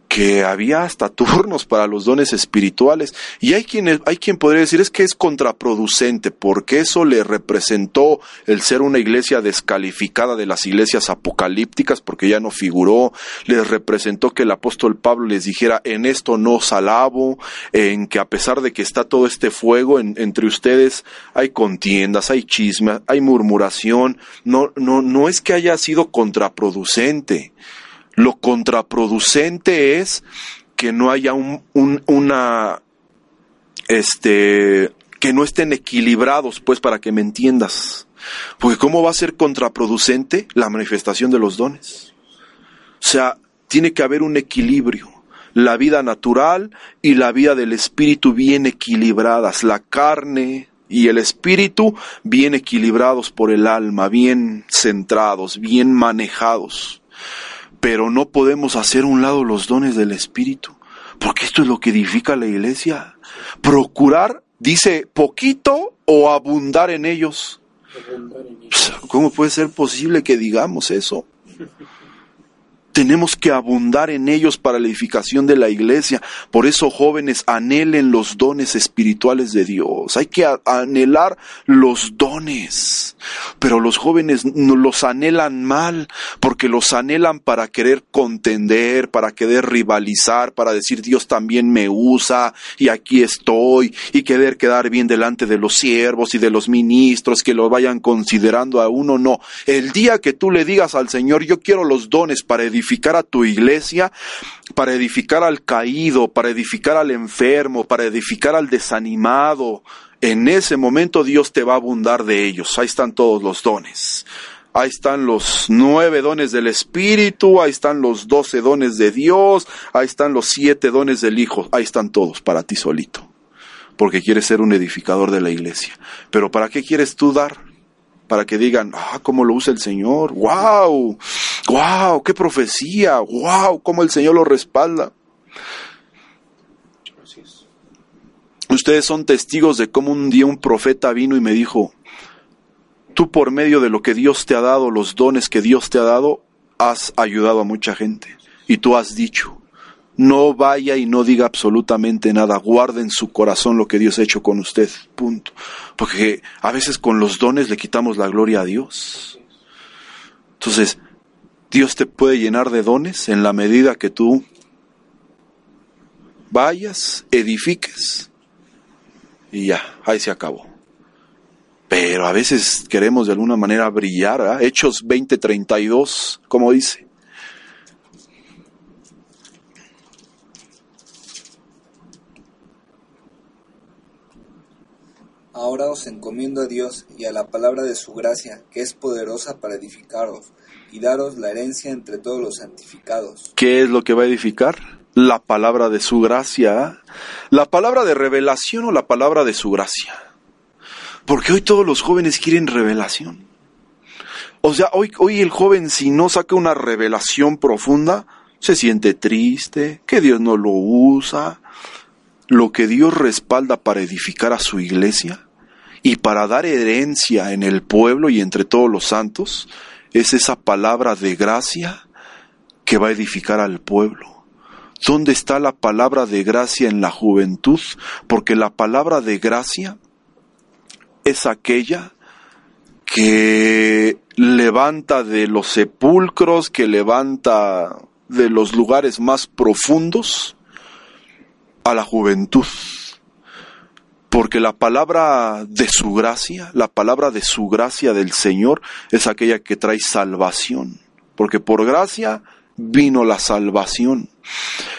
que había hasta turnos para los dones espirituales. Y hay quien, hay quien podría decir es que es contraproducente, porque eso le representó el ser una iglesia descalificada de las iglesias apocalípticas, porque ya no figuró, les representó que el apóstol Pablo les dijera, en esto no os alabo, en que a pesar de que está todo este fuego entre ustedes, hay contiendas, hay chisme, hay murmuración, no, no, no es que haya sido contraproducente, lo contraproducente es que no haya un, una, este, que no estén equilibrados, pues, para que me entiendas. Porque ¿cómo va a ser contraproducente la manifestación de los dones? O sea, tiene que haber un equilibrio. La vida natural y la vida del espíritu bien equilibradas. La carne y el espíritu bien equilibrados por el alma, bien centrados, bien manejados pero no podemos hacer un lado los dones del Espíritu, porque esto es lo que edifica la iglesia. Procurar, dice, poquito o abundar en ellos. ¿Cómo puede ser posible que digamos eso? Tenemos que abundar en ellos para la edificación de la iglesia. Por eso, jóvenes, anhelen los dones espirituales de Dios. Hay que anhelar los dones. Pero los jóvenes los anhelan mal, porque los anhelan para querer contender, para querer rivalizar, para decir Dios también me usa y aquí estoy, y querer quedar bien delante de los siervos y de los ministros que lo vayan considerando a uno. No. El día que tú le digas al Señor, yo quiero los dones para edificar, edificar a tu iglesia, para edificar al caído, para edificar al enfermo, para edificar al desanimado. En ese momento Dios te va a abundar de ellos. Ahí están todos los dones. Ahí están los nueve dones del Espíritu, ahí están los doce dones de Dios, ahí están los siete dones del Hijo, ahí están todos para ti solito, porque quieres ser un edificador de la iglesia. Pero ¿para qué quieres tú dar? Para que digan, ah, cómo lo usa el Señor, wow, wow, qué profecía, wow, cómo el Señor lo respalda. Ustedes son testigos de cómo un día un profeta vino y me dijo, tú por medio de lo que Dios te ha dado, los dones que Dios te ha dado, has ayudado a mucha gente. Y tú has dicho, no vaya y no diga absolutamente nada, guarde en su corazón lo que Dios ha hecho con usted, punto. Porque a veces con los dones le quitamos la gloria a Dios. Entonces, Dios te puede llenar de dones en la medida que tú vayas, edifiques y ya, ahí se acabó. Pero a veces queremos de alguna manera brillar, ¿eh? Hechos 20:32, como dice. Ahora os encomiendo a Dios y a la palabra de su gracia, que es poderosa para edificaros y daros la herencia entre todos los santificados. ¿Qué es lo que va a edificar? La palabra de su gracia. La palabra de revelación o la palabra de su gracia. Porque hoy todos los jóvenes quieren revelación. O sea, hoy, hoy el joven si no saca una revelación profunda, se siente triste, que Dios no lo usa. Lo que Dios respalda para edificar a su iglesia y para dar herencia en el pueblo y entre todos los santos es esa palabra de gracia que va a edificar al pueblo. ¿Dónde está la palabra de gracia en la juventud? Porque la palabra de gracia es aquella que levanta de los sepulcros, que levanta de los lugares más profundos a la juventud porque la palabra de su gracia, la palabra de su gracia del Señor es aquella que trae salvación, porque por gracia vino la salvación.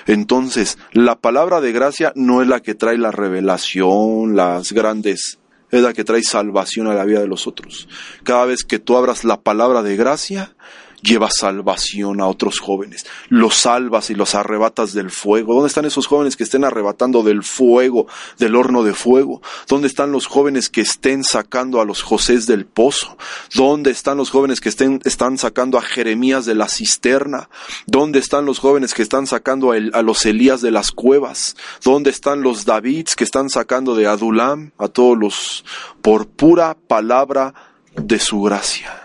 Entonces, la palabra de gracia no es la que trae la revelación, las grandes, es la que trae salvación a la vida de los otros. Cada vez que tú abras la palabra de gracia, llevas salvación a otros jóvenes, los salvas y los arrebatas del fuego. ¿Dónde están esos jóvenes que estén arrebatando del fuego, del horno de fuego? ¿Dónde están los jóvenes que estén sacando a los Josés del pozo? ¿Dónde están los jóvenes que estén, están sacando a Jeremías de la cisterna? ¿Dónde están los jóvenes que están sacando a, a los Elías de las cuevas? ¿Dónde están los Davids que están sacando de Adulam a todos los por pura palabra de su gracia?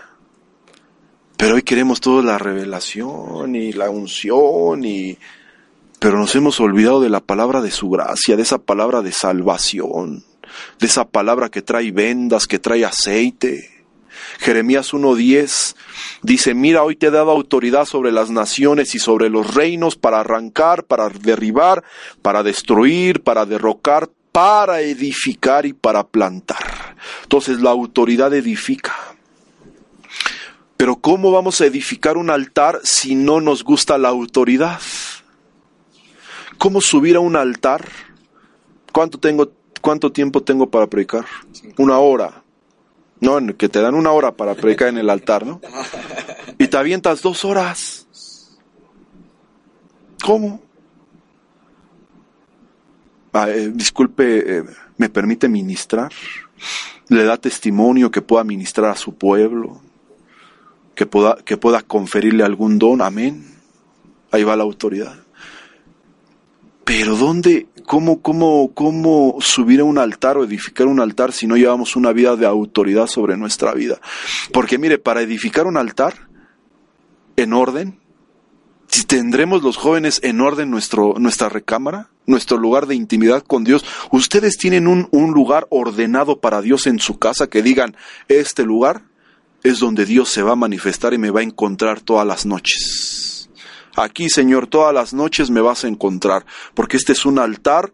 Pero hoy queremos toda la revelación y la unción y pero nos hemos olvidado de la palabra de su gracia, de esa palabra de salvación, de esa palabra que trae vendas, que trae aceite. Jeremías 1.10 dice, mira, hoy te he dado autoridad sobre las naciones y sobre los reinos para arrancar, para derribar, para destruir, para derrocar, para edificar y para plantar. Entonces la autoridad edifica. Pero ¿cómo vamos a edificar un altar si no nos gusta la autoridad? ¿Cómo subir a un altar? ¿Cuánto, tengo, cuánto tiempo tengo para predicar? Una hora. No, que te dan una hora para predicar en el altar, ¿no? Y te avientas dos horas. ¿Cómo? Ah, eh, disculpe, eh, ¿me permite ministrar? ¿Le da testimonio que pueda ministrar a su pueblo? Que pueda, que pueda conferirle algún don, amén. Ahí va la autoridad. Pero ¿dónde, cómo, cómo, cómo subir a un altar o edificar un altar si no llevamos una vida de autoridad sobre nuestra vida? Porque mire, para edificar un altar en orden, si tendremos los jóvenes en orden nuestro, nuestra recámara, nuestro lugar de intimidad con Dios, ustedes tienen un, un lugar ordenado para Dios en su casa que digan, este lugar es donde Dios se va a manifestar y me va a encontrar todas las noches. Aquí, Señor, todas las noches me vas a encontrar, porque este es un altar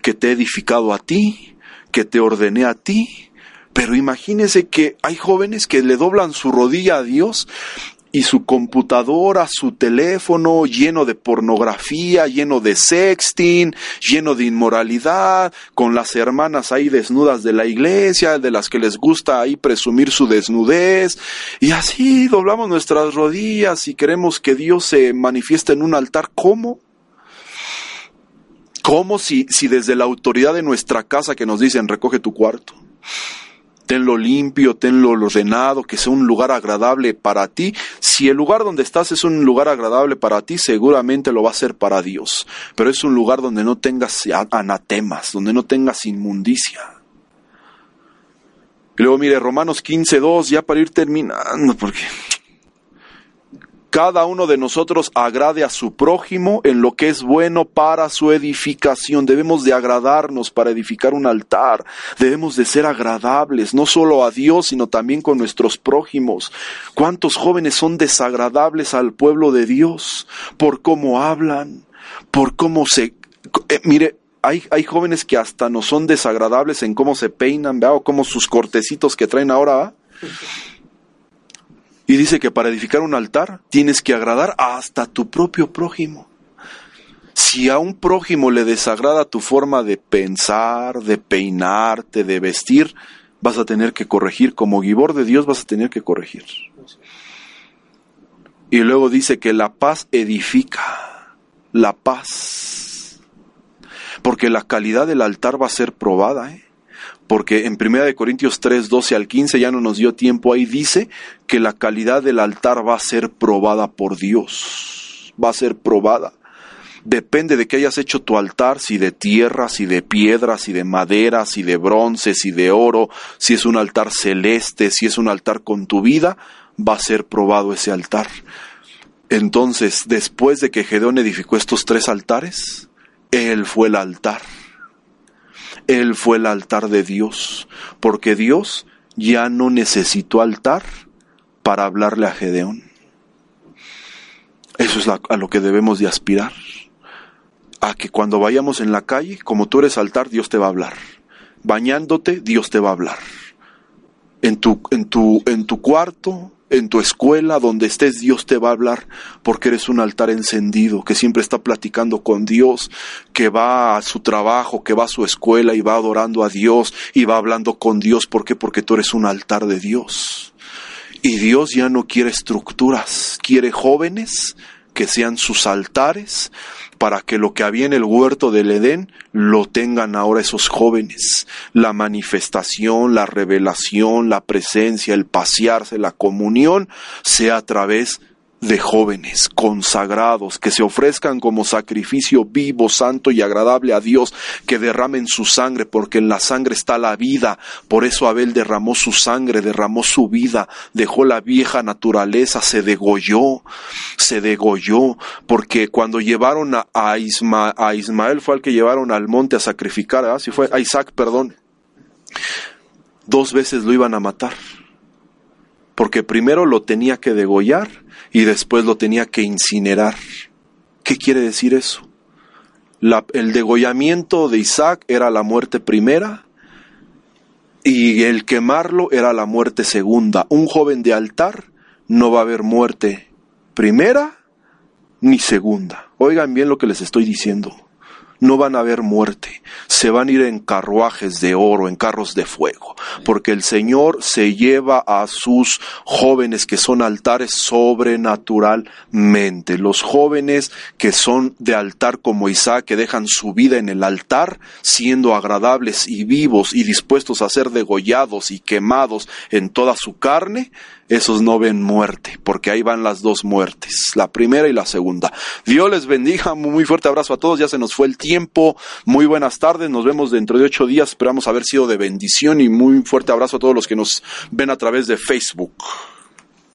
que te he edificado a ti, que te ordené a ti. Pero imagínese que hay jóvenes que le doblan su rodilla a Dios y su computadora, su teléfono lleno de pornografía, lleno de sexting, lleno de inmoralidad, con las hermanas ahí desnudas de la iglesia, de las que les gusta ahí presumir su desnudez, y así doblamos nuestras rodillas y queremos que Dios se manifieste en un altar. ¿Cómo? ¿Cómo si, si desde la autoridad de nuestra casa que nos dicen recoge tu cuarto? Tenlo limpio, tenlo ordenado, que sea un lugar agradable para ti. Si el lugar donde estás es un lugar agradable para ti, seguramente lo va a ser para Dios. Pero es un lugar donde no tengas anatemas, donde no tengas inmundicia. Luego mire, Romanos 15, 2, ya para ir terminando, porque cada uno de nosotros agrade a su prójimo en lo que es bueno para su edificación. Debemos de agradarnos para edificar un altar. Debemos de ser agradables, no solo a Dios, sino también con nuestros prójimos. ¿Cuántos jóvenes son desagradables al pueblo de Dios por cómo hablan, por cómo se... Eh, mire, hay, hay, jóvenes que hasta no son desagradables en cómo se peinan, ¿vea? o cómo sus cortecitos que traen ahora. Y dice que para edificar un altar tienes que agradar hasta tu propio prójimo. Si a un prójimo le desagrada tu forma de pensar, de peinarte, de vestir, vas a tener que corregir. Como guibor de Dios vas a tener que corregir. Y luego dice que la paz edifica. La paz. Porque la calidad del altar va a ser probada. ¿eh? Porque en 1 Corintios 3, 12 al 15 ya no nos dio tiempo, ahí dice que la calidad del altar va a ser probada por Dios, va a ser probada. Depende de que hayas hecho tu altar, si de tierra, si de piedra, si de madera, si de bronce, si de oro, si es un altar celeste, si es un altar con tu vida, va a ser probado ese altar. Entonces, después de que Gedeón edificó estos tres altares, él fue el altar él fue el altar de Dios, porque Dios ya no necesitó altar para hablarle a Gedeón. Eso es a lo que debemos de aspirar. A que cuando vayamos en la calle, como tú eres altar, Dios te va a hablar. Bañándote, Dios te va a hablar. En tu, en tu, en tu cuarto, en tu escuela, donde estés, Dios te va a hablar, porque eres un altar encendido, que siempre está platicando con Dios, que va a su trabajo, que va a su escuela y va adorando a Dios y va hablando con Dios. ¿Por qué? Porque tú eres un altar de Dios. Y Dios ya no quiere estructuras, quiere jóvenes que sean sus altares para que lo que había en el huerto del Edén lo tengan ahora esos jóvenes. La manifestación, la revelación, la presencia, el pasearse, la comunión sea a través de jóvenes consagrados que se ofrezcan como sacrificio vivo, santo y agradable a Dios, que derramen su sangre, porque en la sangre está la vida. Por eso Abel derramó su sangre, derramó su vida, dejó la vieja naturaleza, se degolló, se degolló, porque cuando llevaron a, a, Ismael fue al que llevaron al monte a sacrificar, ¿ah? si fue a Isaac, perdón, dos veces lo iban a matar, porque primero lo tenía que degollar, y después lo tenía que incinerar. ¿Qué quiere decir eso? el degollamiento de Isaac era la muerte primera y el quemarlo era la muerte segunda. Un joven de altar no va a haber muerte primera ni segunda. Oigan bien lo que les estoy diciendo no van a haber muerte, se van a ir en carruajes de oro, en carros de fuego, porque el Señor se lleva a sus jóvenes que son altares sobrenaturalmente, los jóvenes que son de altar como Isaac, que dejan su vida en el altar, siendo agradables y vivos y dispuestos a ser degollados y quemados en toda su carne, esos no ven muerte, porque ahí van las dos muertes, la primera y la segunda. Dios les bendiga, muy fuerte abrazo a todos, ya se nos fue el tiempo, muy buenas tardes, nos vemos dentro de ocho días, esperamos haber sido de bendición y muy fuerte abrazo a todos los que nos ven a través de Facebook.